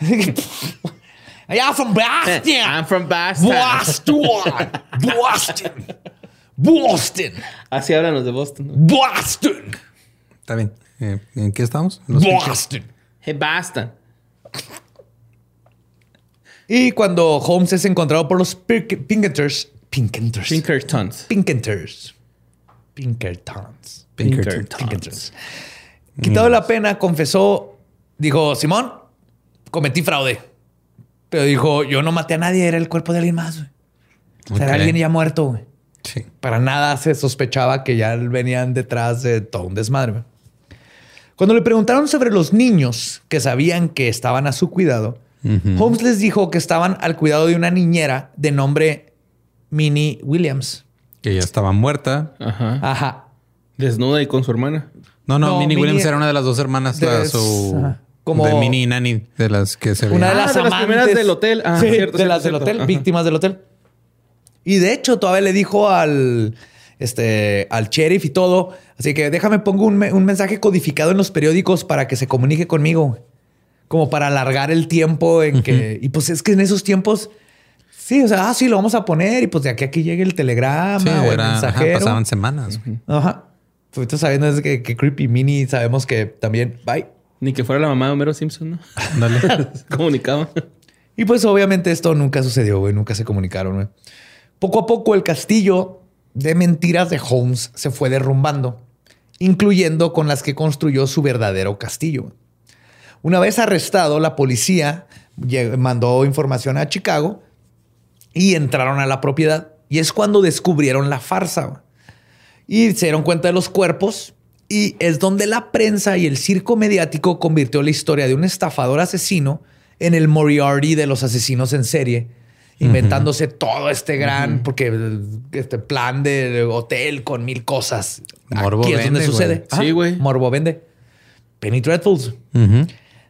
I'm from Boston. I'm from Boston. Boston. <laughs> Boston. Boston. Así hablan los de Boston. ¿no? Boston. Está bien. Eh, ¿En qué estamos? En los pinches- Boston. Hey, Boston. Y cuando Holmes es encontrado por los Pink- Pinkertons, Pinkertons, Pinkertons. Pinkertons, Pinkertons, Pinkerton. Pinkertons. Quitado la pena, confesó, dijo, Simón, cometí fraude. Pero dijo, yo no maté a nadie, era el cuerpo de alguien más. güey. O sea, Era alguien ya muerto. güey. Sí. Para nada se sospechaba que ya venían detrás de todo un desmadre. güey. Cuando le preguntaron sobre los niños que sabían que estaban a su cuidado, Holmes les dijo que estaban al cuidado de una niñera de nombre Minnie Williams. Que ya estaba muerta. Ajá. Ajá. Desnuda y con su hermana. No, no, No, Minnie Minnie- Williams era una de las dos hermanas, la, de- su, ajá. Como- de Minnie y Nanny, de las que se Una de las Ah, de las amantes primeras del hotel. Ah, Sí, cierto, de cierto, las del hotel, Ajá. víctimas del hotel. Y de hecho, todavía le dijo al, este, al sheriff y todo. Así que déjame pongo un, me- un mensaje codificado en los periódicos para que se comunique conmigo. Como para alargar el tiempo en que. Y pues es que en esos tiempos. Sí, o sea, ah, sí, lo vamos a poner. Y pues de aquí a aquí llegue el telegrama Sí, o el era- ajá, pasaban semanas. Ajá. Ahorita sabiendo es que, que Creepy Mini sabemos que también. Bye. Ni que fuera la mamá de Homero Simpson, ¿no? Dale. <laughs> Comunicaba. Y pues obviamente esto nunca sucedió, güey. Nunca se comunicaron, güey. Poco a poco el castillo de mentiras de Holmes se fue derrumbando, incluyendo con las que construyó su verdadero castillo. Una vez arrestado, la policía mandó información a Chicago y entraron a la propiedad. Y es cuando descubrieron la farsa. Y se dieron cuenta de los cuerpos. Y es donde la prensa y el circo mediático convirtió la historia de un estafador asesino en el Moriarty de los asesinos en serie, inventándose todo este gran, porque este plan de hotel con mil cosas. Morbo Aquí es donde vende, sucede. Sí, güey. Morbo vende. Penny Dreadfuls.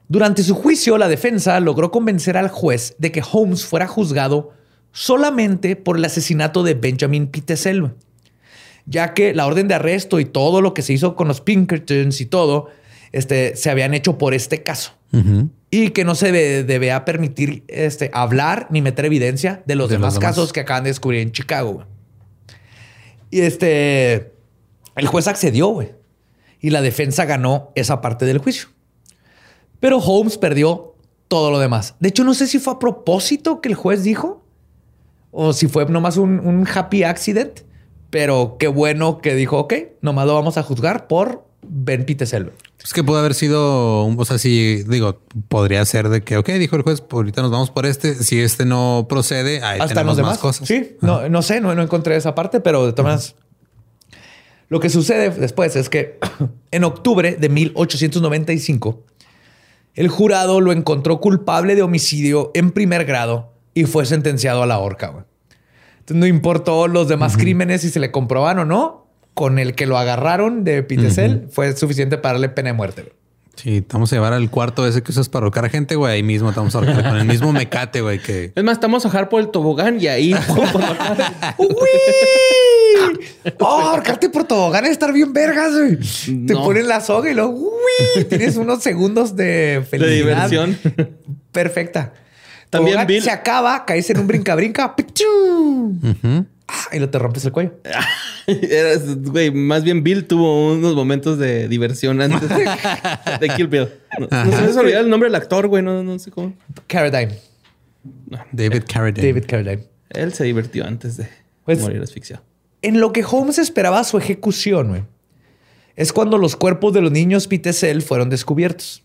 Durante su juicio, la defensa logró convencer al juez de que Holmes fuera juzgado solamente por el asesinato de Benjamin Pitesel, ya que la orden de arresto y todo lo que se hizo con los Pinkertons y todo, este, se habían hecho por este caso. Y que no se de- debía permitir este, hablar ni meter evidencia de los De demás los demás. casos que acaban de descubrir en Chicago. güey. Y este, el juez accedió, güey. Y la defensa ganó esa parte del juicio. Pero Holmes perdió todo lo demás. De hecho, no sé si fue a propósito que el juez dijo o si fue nomás un, un happy accident. Pero qué bueno que dijo, ok, nomás lo vamos a juzgar por Ben Pitesel. Es que pudo haber sido, o sea, si digo, podría ser de que, ok, dijo el juez, pues ahorita nos vamos por este. Si este no procede, ahí hasta tenemos los más demás cosas. Sí, no, no sé, no, no encontré esa parte, pero de todas lo que sucede después es que <clears throat> en octubre de 1895, el jurado lo encontró culpable de homicidio en primer grado y fue sentenciado a la horca. Entonces, no importó los demás crímenes si se le comprobaban o no, con el que lo agarraron de Pitesel fue suficiente para darle pena de muerte. güey. Sí, te vamos a llevar al cuarto ese que usas para ahorcar gente, güey. Ahí mismo te vamos a ahorcar con el mismo mecate, güey, que Es más, estamos a bajar por el tobogán y ahí. <laughs> <laughs> ¡Uy! ¡Oh, ahorcarte por tobogán es estar bien vergas, güey! Te ponen la soga y luego ¡uy! Tienes unos segundos de de felicidad. diversión. Perfecta. También Bill- se acaba, caes en un brinca-brinca. Ah, y lo te rompes el cuello. <laughs> Eras- Güey, más bien Bill tuvo unos momentos de diversión antes de, de Kill Bill. No, no se me ha olvidado el nombre del actor, güey. No, no sé cómo. Carradine. David Carradine. David Carradine. Él se divirtió antes de Pues- morir asfixiado. En lo que Holmes esperaba su ejecución, güey, es cuando los cuerpos de los niños Pitesel fueron descubiertos.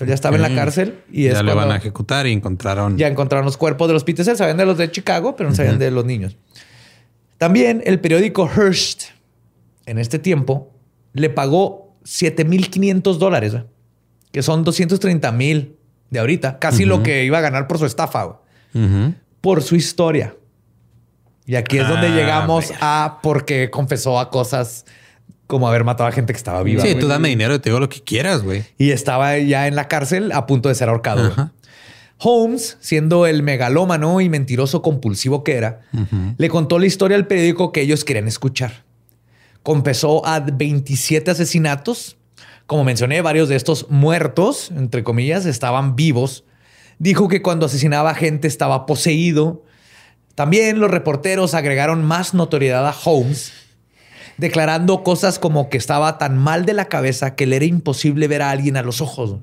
Ya estaba en la Ok. cárcel y es ya le van a ejecutar y encontraron. Ya encontraron los cuerpos de los Pitesel, sabían de los de Chicago, pero no sabían de los niños. También el periódico Hearst, en este tiempo, le pagó 7.500 dólares, güey, que son 230 mil de ahorita, casi lo que iba a ganar por su estafa, por su historia. Y aquí es donde Ah, llegamos a porque confesó a cosas como haber matado a gente que estaba viva. Sí, tú dame dinero y te digo lo que quieras, güey. Y estaba ya en la cárcel a punto de ser ahorcado. Ajá. Holmes, siendo el megalómano y mentiroso compulsivo que era, le contó la historia al periódico que ellos querían escuchar. Confesó a 27 asesinatos. Como mencioné, varios de estos muertos, entre comillas, estaban vivos. dijo que cuando asesinaba gente estaba poseído. También los reporteros agregaron más notoriedad a Holmes, declarando cosas como que estaba tan mal de la cabeza que le era imposible ver a alguien a los ojos.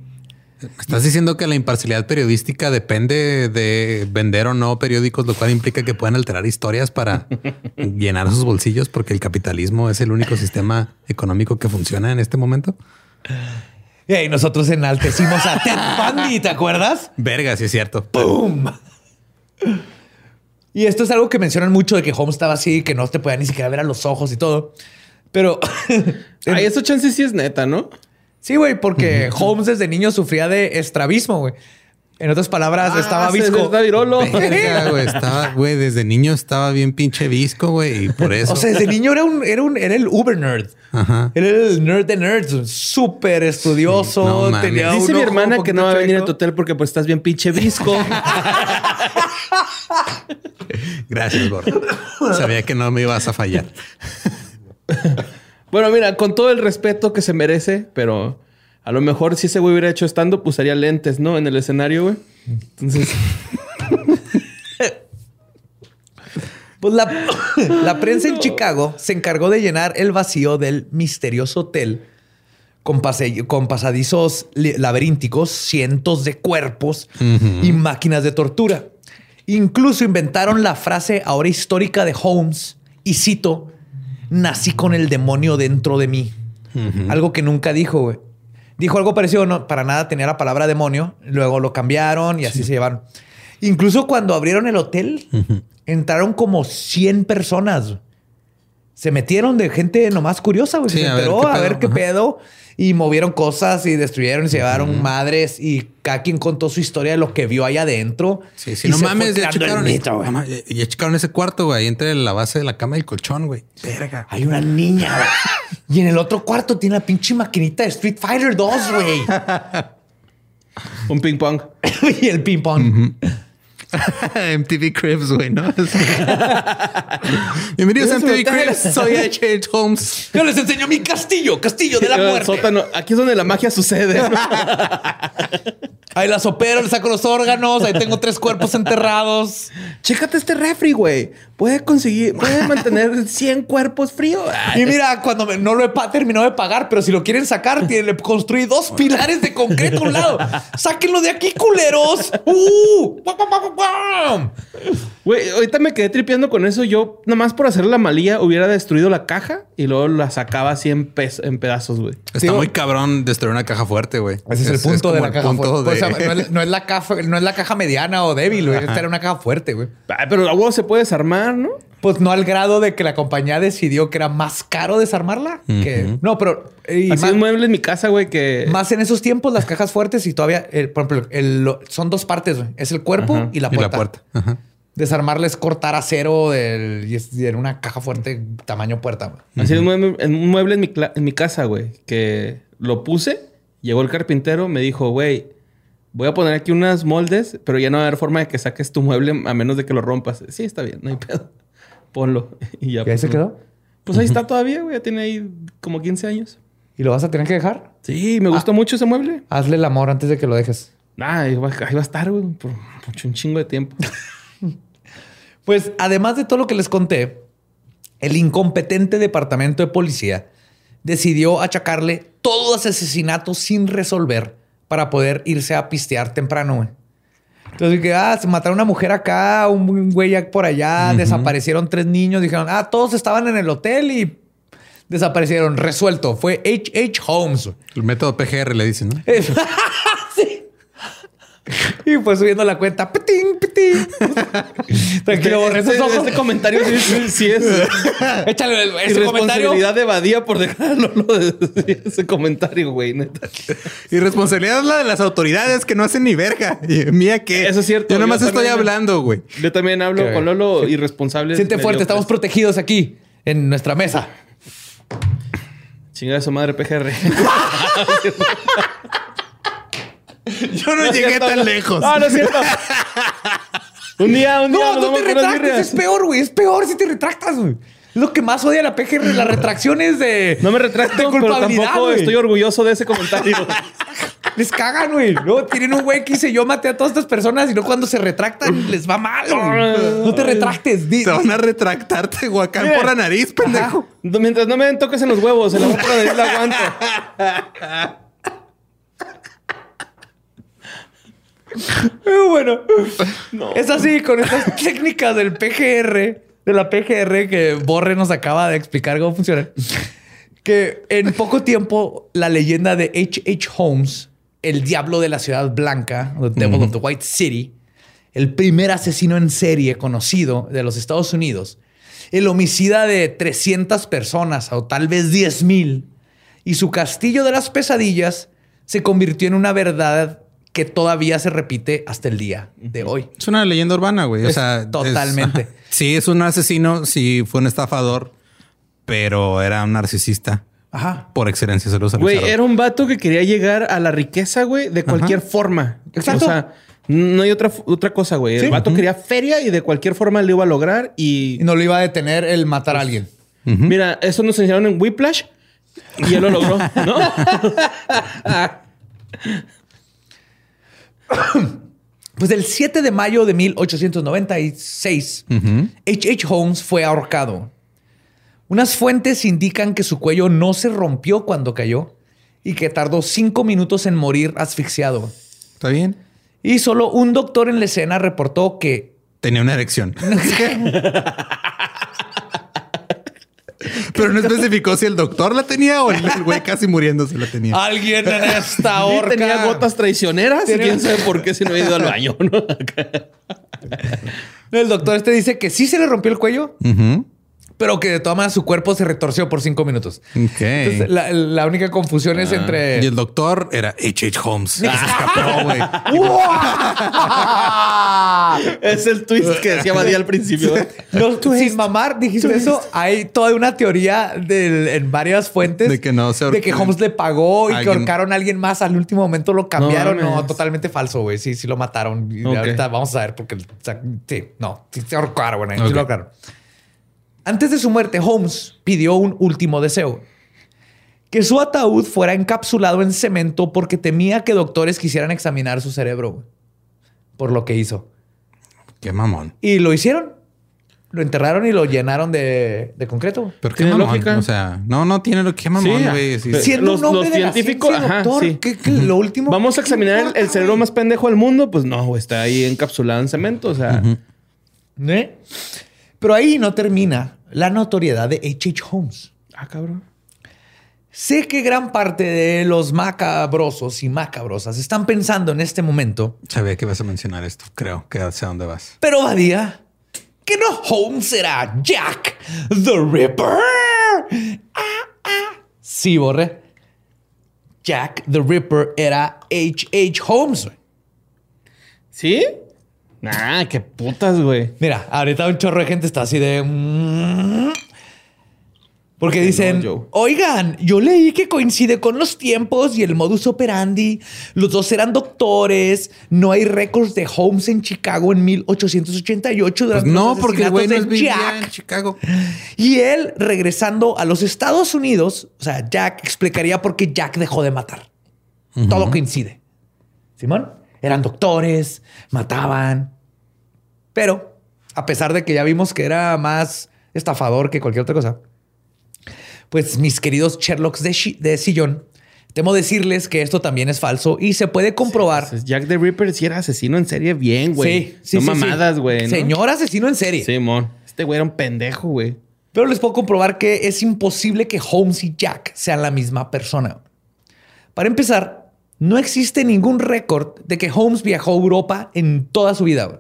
Estás diciendo que la imparcialidad periodística depende de vender o no periódicos, lo cual implica que puedan alterar historias para <laughs> llenar sus bolsillos, porque el capitalismo es el único sistema económico que funciona en este momento. Y nosotros enaltecimos a Ted Bundy, ¿te acuerdas? Verga, sí es cierto. ¡Pum! Y esto es algo que mencionan mucho de que Holmes estaba así, que no te podía ni siquiera ver a los ojos y todo. Pero. <laughs> Ay, eso chance sí es neta, ¿no? Sí, güey, porque Holmes desde niño sufría de estrabismo, güey. En otras palabras, Ah, estaba se visco. está virolo. Verga, güey, <laughs> estaba, güey, desde niño estaba bien pinche visco, güey, y por eso. O sea, desde niño era un, era un, era el uber nerd. Ajá. Era el nerd de nerds, súper estudioso. Sí, no tenía Dice un mi hermana que no va a venir a tu hotel porque pues estás bien pinche visco. <laughs> Gracias, gordo. Sabía que no me ibas a fallar. bueno, mira, con todo el respeto que se merece, pero a lo mejor si ese güey hubiera hecho estando, pues usaría lentes, ¿no? En el escenario, güey. Entonces, <laughs> Pues la, la prensa en Chicago se encargó de llenar el vacío del misterioso hotel con, pase- con pasadizos laberínticos, cientos de cuerpos y máquinas de tortura. Incluso inventaron la frase ahora histórica de Holmes, y cito, nací con el demonio dentro de mí. Algo que nunca dijo, güey. Dijo algo parecido, no, para nada tenía la palabra demonio, luego lo cambiaron y así se llevaron. Incluso cuando abrieron el hotel, entraron como 100 personas. Se metieron de gente nomás curiosa, güey. Sí, se a ver enteró qué a ver qué pedo. Y movieron cosas y destruyeron y se llevaron madres. Y cada quien contó su historia de lo que vio allá adentro. Sí, sí, Y no se mames, ya checaron, mito, ya checaron ese cuarto, güey, ahí entre la base de la cama y el colchón, güey. Verga. Hay una niña. güey. <laughs> y en el otro cuarto tiene la pinche maquinita de Street Fighter 2, güey. <laughs> un ping pong. <laughs> y el ping pong. <laughs> MTV Cribs, güey, ¿no? <laughs> Bienvenidos a MTV. Cribs. Soy H.H. Holmes. Yo les enseño mi castillo, castillo de la muerte. sótano. Aquí es donde la magia sucede. <laughs> Ahí las opero, le saco los órganos, ahí tengo tres cuerpos enterrados. Chécate este refri, güey. Puede conseguir, puede mantener 100 cuerpos fríos. Y mira, cuando me- no lo he pa- terminado de pagar, pero si lo quieren sacar, tiene- le construí dos pilares de concreto a un lado. Sáquenlo de aquí, culeros. ¡Uh! Güey, ahorita me quedé tripeando con eso. Yo, nomás por hacer la malía, hubiera destruido la caja y luego la sacaba así en, pez- en pedazos, güey. Está muy cabrón destruir una caja fuerte, güey. Ese es, el punto de la caja punto fuerte. de- O sea, no, es, no es la caja, no es la caja mediana o débil, güey. Esta era una caja fuerte, güey. Ay, pero la huevo se puede desarmar, ¿no? Pues no al grado de que la compañía decidió que era más caro desarmarla. que, no, pero y Así más, un mueble en mi casa, güey, que... más en esos tiempos las cajas fuertes y todavía, eh, por ejemplo, el- lo- son dos partes. güey. Es el cuerpo Ajá. y la y puerta. la puerta. Ajá. Desarmarla es cortar acero del, y es y en una caja fuerte tamaño puerta. güey. Así un mueble, en un mueble en mi, cla- en mi casa, güey, que lo puse, llegó el carpintero, me dijo, güey, voy a poner aquí unas moldes, pero ya no va a haber forma de que saques tu mueble a menos de que lo rompas. Sí, está bien, no hay pedo. Ponlo. <laughs> Y ya. ¿Y ahí se pues, quedó? Pues ahí está todavía, güey. Ya tiene ahí como 15 años. ¿Y lo vas a tener que dejar? Sí, me Ah. gustó mucho ese mueble. Hazle el amor antes de que lo dejes. Ah, ahí va, ahí va a estar, güey, por mucho, un chingo de tiempo. <laughs> Pues además de todo lo que les conté, el incompetente departamento de policía decidió achacarle todos los asesinatos sin resolver para poder irse a pistear temprano. güey. Entonces, que, ah, se mataron una mujer acá, un güey por allá, desaparecieron tres niños, dijeron, ah, todos estaban en el hotel y desaparecieron. Resuelto. Fue H.H. Holmes. güey. El método PGR le dicen, ¿no? <laughs> Y fue subiendo la cuenta. Pitín, pitín. <laughs> Tranquilo, borré esos ojos. Este comentario sí, sí- sí es <laughs> Échale ese comentario. irresponsabilidad de Badía por dejarlo lo de <laughs> ese comentario, güey, neta. Y responsabilidad es la de las autoridades que no hacen ni verga. Mía que. Eso es cierto, Yo nomás yo estoy también- hablando, güey. Yo también hablo con Lolo irresponsable. Siente fuerte, estamos protegidos aquí en nuestra mesa. Chingada su madre PGR. <laughs> Yo no, llegué cierto, tan no. lejos. No, no es cierto. <laughs> un día, un día. No, no te retractes, es peor, güey. Es peor si te retractas, güey. Es Lo que más odia la PGR, las <laughs> retracciones de. No me retracto, de pero culpabilidad, tampoco estoy orgulloso de ese comentario. Les cagan, güey. No, tienen un güey que dice yo maté a todas estas personas y no cuando se retractan les va mal. No te retractes. Te van a retractarte, guacán, por la nariz, pendejo. No, Mientras no me den toques en los huevos, en la otra nariz la aguanto. Pero <laughs> bueno, es así con estas <laughs> técnicas del PGR, de la PGR que Borre nos acaba de explicar cómo funciona. Que en poco tiempo la leyenda de H.H. Holmes, el diablo de la ciudad blanca, The Devil of the White City, el primer asesino en serie conocido de los Estados Unidos, el homicida de 300 personas o tal vez 10 mil, y su castillo de las pesadillas se convirtió en una verdad que todavía se repite hasta el día de hoy. Es una leyenda urbana, güey. O Es sea, totalmente. <laughs> sí, es un asesino, sí fue un estafador, pero era un narcisista. Ajá. Por excelencia se lo Güey, era un vato que quería llegar a la riqueza, güey, de cualquier forma. Exacto. O sea, no hay otra, otra cosa, güey. Sí. El vato quería feria y de cualquier forma lo iba a lograr. Y Y no lo iba a detener el matar a alguien. mira, eso nos enseñaron en Whiplash y él lo logró, ¿no? <laughs> <laughs> <coughs> Pues el 7 de mayo de 1896, H.H. Holmes fue ahorcado. Unas fuentes indican que su cuello no se rompió cuando cayó y que tardó cinco minutos en morir asfixiado. ¿Está bien? Y solo un doctor en la escena reportó que Tenía una erección. <laughs> <laughs> Pero no especificó si el doctor la tenía o el güey <laughs> casi muriéndose la tenía. alguien en esta horca tenía gotas traicioneras y Tenía- quién sabe por qué si no ha ido al baño, ¿no? <laughs> El doctor este dice que sí se le rompió el cuello, Ujú. Pero que de todas maneras su cuerpo se retorció por cinco minutos. Ok. Entonces, la, la única confusión es entre. Y el doctor era H.H. Holmes. Se escapó, güey. <laughs> es el twist que decía Badía al principio. ¿eh? No, <laughs> sin mamar, dijiste eso. Hay toda una teoría del- en varias fuentes De que no se de que Holmes le pagó y que Alguien- ahorcaron a alguien más. Al último momento lo cambiaron. No, mames. totalmente falso, güey. Sí, sí lo mataron. Y ahorita vamos a ver porque o sea, sí, no, sí se ahorcaron, güey. sí Ok. lo ahorcaron. Antes de su muerte, Holmes pidió un último deseo. Que su ataúd fuera encapsulado en cemento porque temía que doctores quisieran examinar su cerebro. Por lo que hizo. Qué mamón. Y lo hicieron. Lo enterraron y lo llenaron de, de concreto. Pero qué ¿Tiene mamón. lógica? O sea, no, no tiene lo que mamón, güey. Sí. pero- Siendo Los- un hombre los de la científicos, ciencia, ajá, doctor, sí. que lo último... Vamos a examinar el, el cerebro más pendejo del mundo. Pues no, está ahí encapsulado en cemento. O sea, ¿Eh? Pero ahí no termina la notoriedad de H.H. Holmes. ah, cabrón. Sé que gran parte de los macabrosos y macabrosas están pensando en este momento, Sabía que ibas a mencionar esto. Creo que sé a dónde vas. pero Badía, que no Holmes era Jack the Ripper. Ah, ah. Sí, Borre. Jack the Ripper era H.H. Holmes. ¿Sí? Nah, qué putas, güey. Mira, ahorita un chorro de gente está así de. mm. Porque dicen, oigan, yo leí que coincide con los tiempos y el modus operandi. Los dos eran doctores. No hay récords de Holmes en Chicago en 1888 Pues durante no, los porque el güey no vivía en Chicago. Y él, regresando a los Estados Unidos, o sea, Jack explicaría por qué Jack dejó de matar. Todo coincide. Simón, eran doctores, mataban. Pero, a pesar de que ya vimos que era más estafador que cualquier otra cosa, pues mis queridos Sherlocks de, sillón, temo decirles que esto también es falso y se puede comprobar. Entonces, Jack the Ripper sí era asesino en serie bien, güey. Sí, sí, no sí. mamadas, güey. ¿no? Señor asesino en serie. Sí, mon. Este güey era un pendejo, güey. Pero les puedo comprobar que es imposible que Holmes y Jack sean la misma persona. Para empezar, no existe ningún récord de que Holmes viajó a Europa en toda su vida. güey.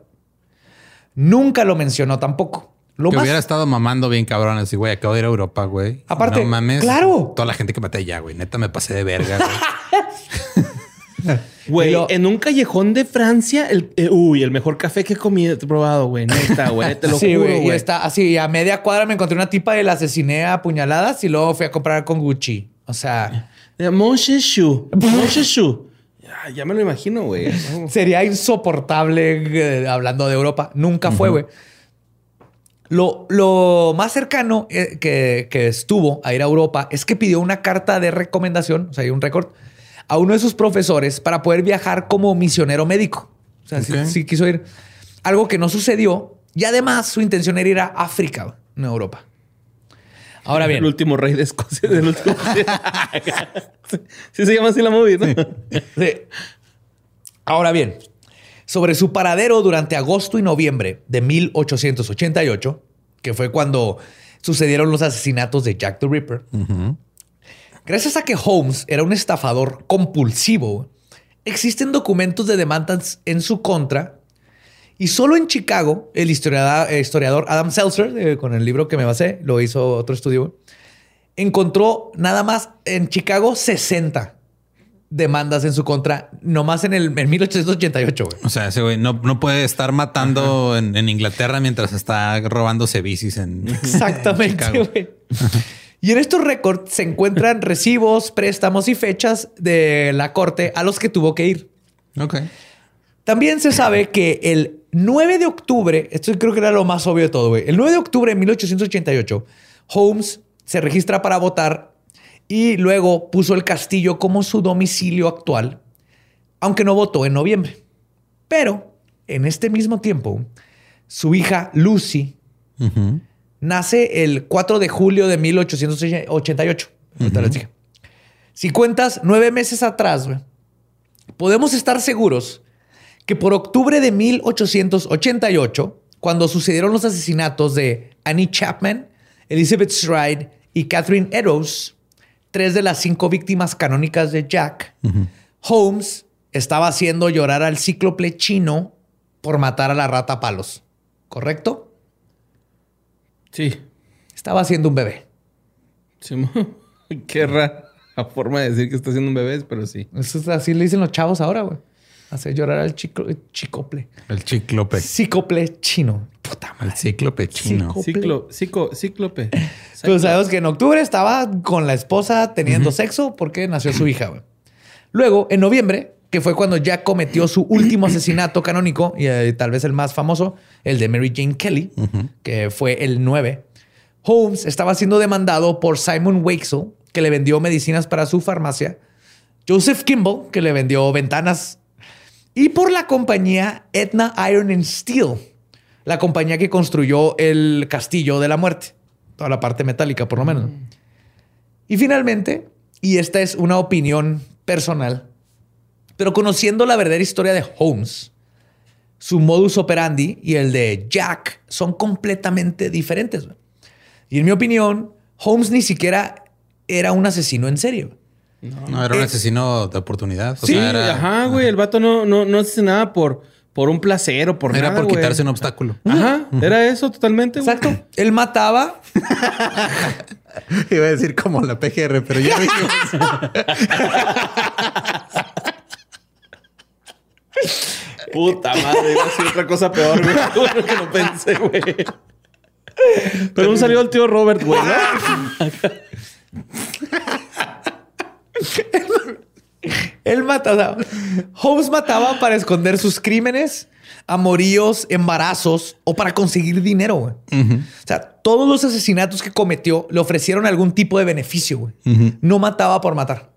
Nunca lo mencionó tampoco. Lo que más- hubiera estado mamando bien cabrón así, güey. Acabo de ir a Europa, güey. Aparte, no mames. claro. Toda la gente que maté allá, güey. Neta me pasé de verga, güey. <laughs> Güey, Y lo- en un callejón de Francia, el, eh, uy, el mejor café que he comido, he probado, güey. Neta, güey. Te lo <laughs> sí, juro, güey. está así, a media cuadra me encontré una tipa y la asesiné a puñaladas y luego fui a comprar con Gucci. O sea, Mon Sheshu. <laughs> Ya, ya me lo imagino, güey. No. <laughs> sería insoportable eh, hablando de Europa. Nunca fue, güey. Lo, lo más cercano eh, que, que estuvo a ir a Europa es que pidió una carta de recomendación, o sea, hay un récord, a uno de sus profesores para poder viajar como misionero médico. O sea, sí, Ok. sí quiso ir. Algo que no sucedió. Y además su intención era ir a África, no a Europa. Ahora bien. El último rey de Escocia. Del último... <laughs> sí se llama así la movie, ¿no? Sí. Ahora bien, sobre su paradero durante agosto y noviembre de 1888, que fue cuando sucedieron los asesinatos de Jack the Ripper, gracias a que Holmes era un estafador compulsivo, existen documentos de demandas en su contra. Y solo en Chicago, el historiador, historiador Adam Seltzer, eh, con el libro que me basé, lo hizo otro estudio, encontró nada más en Chicago 60 demandas en su contra, nomás en el en 1888. güey. O sea, ese güey no, no puede estar matando en, en Inglaterra mientras está robándose bicis en <laughs> Exactamente, Chicago. güey. Y en estos récords se encuentran recibos, préstamos y fechas de la corte a los que tuvo que ir. Ok. También se sabe que el 9 de octubre, esto creo que era lo más obvio de todo, güey. El 9 de octubre de 1888, Holmes se registra para votar y luego puso el castillo como su domicilio actual, aunque no votó en noviembre. Pero en este mismo tiempo, su hija Lucy nace el 4 de julio de 1888. Ahorita les dije. Si cuentas nueve meses atrás, güey, podemos estar seguros que por octubre de 1888, cuando sucedieron los asesinatos de Annie Chapman, Elizabeth Stride y Catherine Eddowes, tres de las cinco víctimas canónicas de Jack, Holmes estaba haciendo llorar al cíclope chino por matar a la rata palos. ¿Correcto? Sí. Estaba haciendo un bebé. <laughs> Qué rara forma de decir que está haciendo un bebé, pero sí. Eso es así le dicen los chavos ahora, güey. Hacer llorar al chico, chicople. El cíclope. Cíclope chino. Puta El madre. cíclope chino. Cíclope. Ciclo, cico, cíclope. Pues sabemos que en octubre estaba con la esposa teniendo sexo porque nació su hija. Luego, en noviembre, que fue cuando Jack cometió su último asesinato canónico y eh, tal vez el más famoso, el de Mary Jane Kelly, que fue el 9. Holmes estaba siendo demandado por Simon Wakesell, que le vendió medicinas para su farmacia, Joseph Kimball, que le vendió ventanas, y por la compañía Etna Iron and Steel, la compañía que construyó el castillo de la muerte, toda la parte metálica por lo menos. Y finalmente, y esta es una opinión personal, pero conociendo la verdadera historia de Holmes, su modus operandi y el de Jack son completamente diferentes. Y en mi opinión, Holmes ni siquiera era un asesino en serio. No, era un asesino de oportunidad. O Sí, sea, era, ajá, güey. El vato no, no, no hace nada por, por un placer o por Era nada, por güey. quitarse un obstáculo. Ajá, era eso totalmente, güey. Exacto. Él mataba. <laughs> Iba a decir como la PGR, pero ya dijimos. Puta madre, iba a decir otra cosa peor, güey. Bueno que no pensé, güey. Pero un salió el tío Robert, güey, ¿no? <laughs> Él mataba. Holmes mataba para esconder sus crímenes, amoríos, embarazos o para conseguir dinero. güey. O sea, todos los asesinatos que cometió le ofrecieron algún tipo de beneficio. güey. No mataba por matar.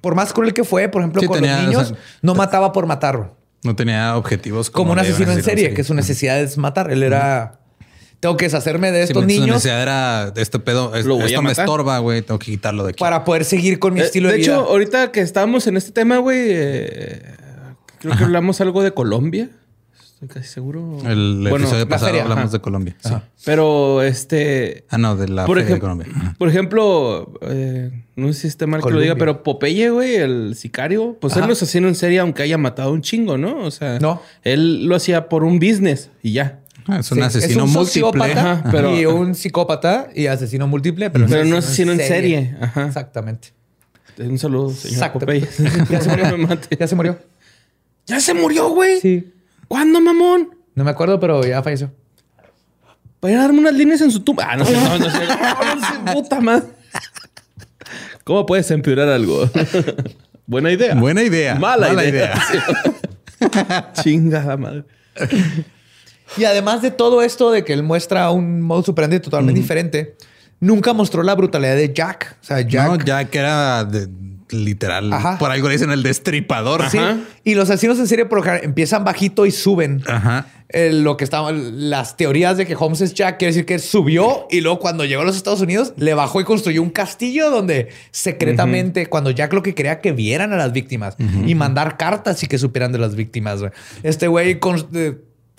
Por más cruel que fue, por ejemplo, Sí, con tenía, los niños, o sea, no mataba por matar. güey. No tenía objetivos Como, un de asesino en asesino serie, que su necesidad es matar. Él era. Tengo que deshacerme de estos Su niños necesidad era de este pedo. es- esto me estorba, güey. Tengo que quitarlo de aquí. para poder seguir con mi Eh, estilo de, de vida. hecho, ahorita que estamos en este tema, güey, eh, creo que hablamos algo de Colombia. Estoy casi seguro. El Bueno, episodio la pasado feria, hablamos ajá. de Colombia. sí. Pero este. Ah, no, de la por, Feria de Colombia. Ajá. por ejemplo, eh, no sé si esté mal que lo Colombia. diga, pero Popeye, güey, el sicario, pues él Ajá. no es asesino en serie, aunque haya matado un chingo, ¿no? O sea, No. él lo hacía por un business y ya. Ah, es un Sí, asesino un múltiple. sociópata Ajá, pero- y un psicópata y asesino múltiple, pero, Pero no asesino en serie. Ajá. Exactamente. Un saludo, señor. <laughs> Ya se murió. <laughs> Me mate. Ya se murió. Ya se murió, güey. Sí. ¿Cuándo, mamón? No me acuerdo, pero ya falleció. Para ir a darme unas líneas en su tumba. Ah, no sé, no, no sé. No, no sé, puta madre. ¿Cómo puedes empeorar algo? <laughs> Buena idea. Buena idea. Mala, Mala idea. Chingada madre. Y además de todo esto de que él muestra un modo superante totalmente diferente, nunca mostró la brutalidad de Jack. O sea, Jack. No, ya que era de- literal. Por algo le dicen el destripador. Sí. Y los asesinos en serie por empiezan bajito y suben. Ajá. lo que estaban las teorías de que Holmes es Jack quiere decir que subió y luego cuando llegó a los Estados Unidos le bajó y construyó un castillo donde secretamente cuando Jack lo que quería que vieran a las víctimas y mandar cartas y que supieran de las víctimas. Este güey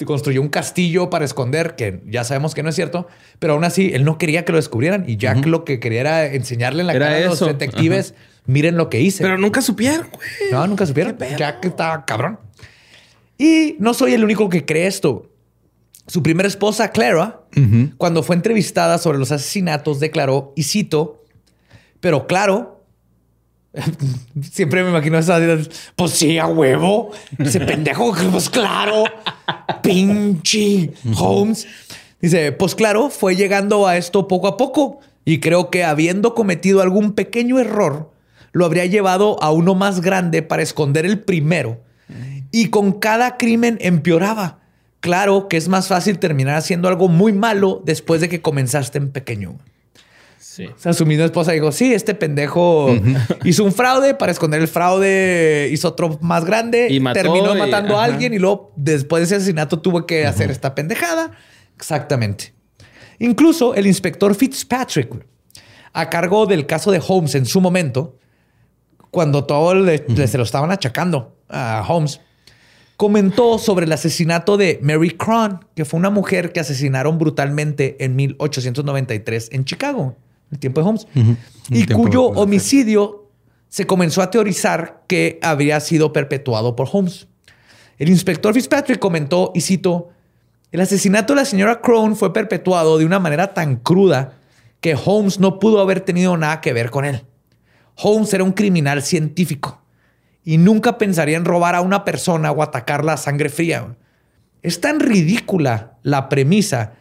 construyó un castillo para esconder, que ya sabemos que no es cierto, pero aún así él no quería que lo descubrieran y Jack lo que quería era enseñarle en la cara a los detectives, miren lo que hice. Pero nunca supieron, güey. No, nunca supieron. Jack está cabrón. Y no soy el único que cree esto. Su primera esposa, Clara, cuando fue entrevistada sobre los asesinatos, declaró, y cito, pero claro, <laughs> Siempre me imagino esa. Pues sí, a huevo. Ese pendejo, pues claro. Pinche Holmes. Dice, pues claro, fue llegando a esto poco a poco. Y creo que habiendo cometido algún pequeño error, lo habría llevado a uno más grande para esconder el primero. Y con cada crimen empeoraba. Claro que es más fácil terminar haciendo algo muy malo después de que comenzaste en pequeño. Sí. O sea, su misma esposa dijo, sí, este pendejo hizo un fraude, para esconder el fraude hizo otro más grande, y terminó matando a alguien y luego después de ese asesinato tuvo que hacer esta pendejada. Exactamente. Incluso el inspector Fitzpatrick, a cargo del caso de Holmes en su momento, cuando todo se lo estaban achacando a Holmes, comentó sobre el asesinato de Mary Cron, que fue una mujer que asesinaron brutalmente en 1893 en Chicago el tiempo de Holmes, y cuyo homicidio se comenzó a teorizar que habría sido perpetuado por Holmes. El inspector Fitzpatrick comentó, y cito, el asesinato de la señora Crone fue perpetuado de una manera tan cruda que Holmes no pudo haber tenido nada que ver con él. Holmes era un criminal científico y nunca pensaría en robar a una persona o atacarla a sangre fría. Es tan ridícula la premisa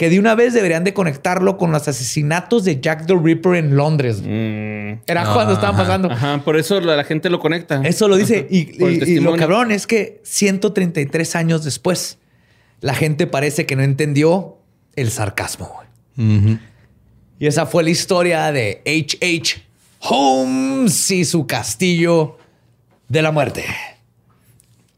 que de una vez deberían de conectarlo con los asesinatos de Jack the Ripper en Londres. Mm. Era cuando estaban pasando. Ajá, por eso la, gente lo conecta. Eso lo dice. Y, lo cabrón es que 133 años después, la gente parece que no entendió el sarcasmo. Y esa fue la historia de H.H. Holmes y su castillo de la muerte.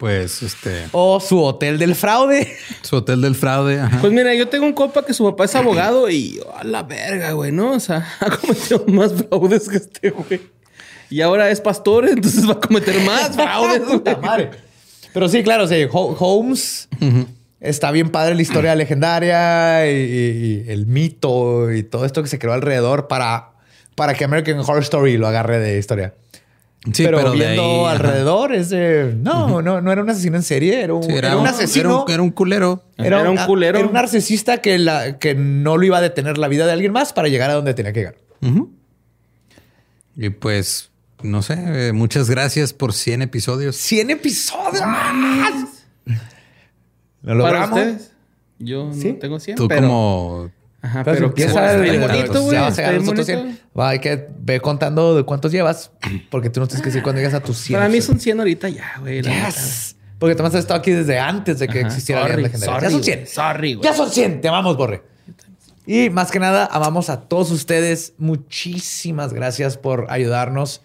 Pues este. O su hotel del fraude. <laughs> Su hotel del fraude. Pues mira, yo tengo un copa que su papá es abogado y a la verga, güey, ¿no? O sea, <laughs> ha cometido más fraudes que este, güey. Y ahora es pastor, <laughs> entonces va a cometer más fraudes. Madre. Pero sí, claro, sí, Holmes. Está bien padre la historia legendaria y, el mito y todo esto que se creó alrededor para, para que American Horror Story lo agarre de historia. Sí, pero, viendo alrededor es de... No, no, no era un asesino en serie, era un, era, un asesino. Era un, culero. Era, un culero. Era un narcisista que, la, que no lo iba a detener la vida de alguien más para llegar a donde tenía que llegar. Y pues, no sé, eh, muchas gracias por 100 episodios. 100 episodios. ¿Lo logramos? Yo no tengo 100. Tú como Ajá, pero, empieza el bonito, güey. Va, hay que ve contando de cuántos llevas, porque tú no tienes que decir cuándo llegas a tus 100. Para mí son 100 ahorita ya, güey. Yes. Porque tú has estado aquí desde antes de que existiera la legendaria. ya son 100. Sorry, güey. Ya son 100. Te amamos, Borre. Y más que nada, amamos a todos ustedes. Muchísimas gracias por ayudarnos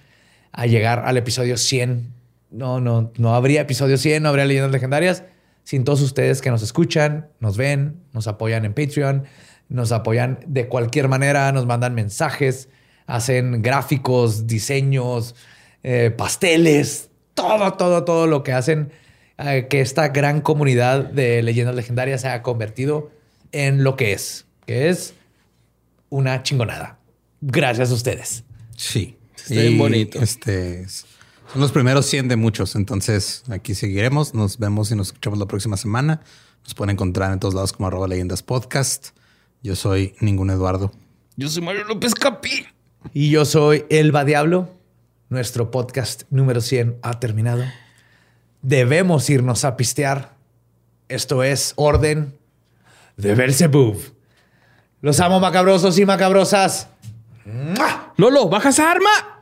a llegar al episodio 100. No, no, no habría episodio 100, no habría leyendas legendarias sin todos ustedes que nos escuchan, nos ven, nos apoyan en Patreon nos apoyan de cualquier manera, nos mandan mensajes, hacen gráficos, diseños, eh, pasteles, todo, todo, todo lo que hacen eh, que esta gran comunidad de leyendas legendarias se haya convertido en lo que es, que es una chingonada. Gracias a ustedes. Sí. Está bien bonito. Este, son los primeros 100 de muchos. Entonces aquí seguiremos. Nos vemos y nos escuchamos la próxima semana. Nos pueden encontrar en todos lados como arroba leyendas podcast. Yo soy ningún Eduardo. Yo soy Mario López Capi. Y yo soy Elba Diablo. Nuestro podcast número 100 ha terminado. Debemos irnos a pistear. Esto es Orden de Belzebub. Los amo macabrosos y macabrosas. Lolo, baja esa arma.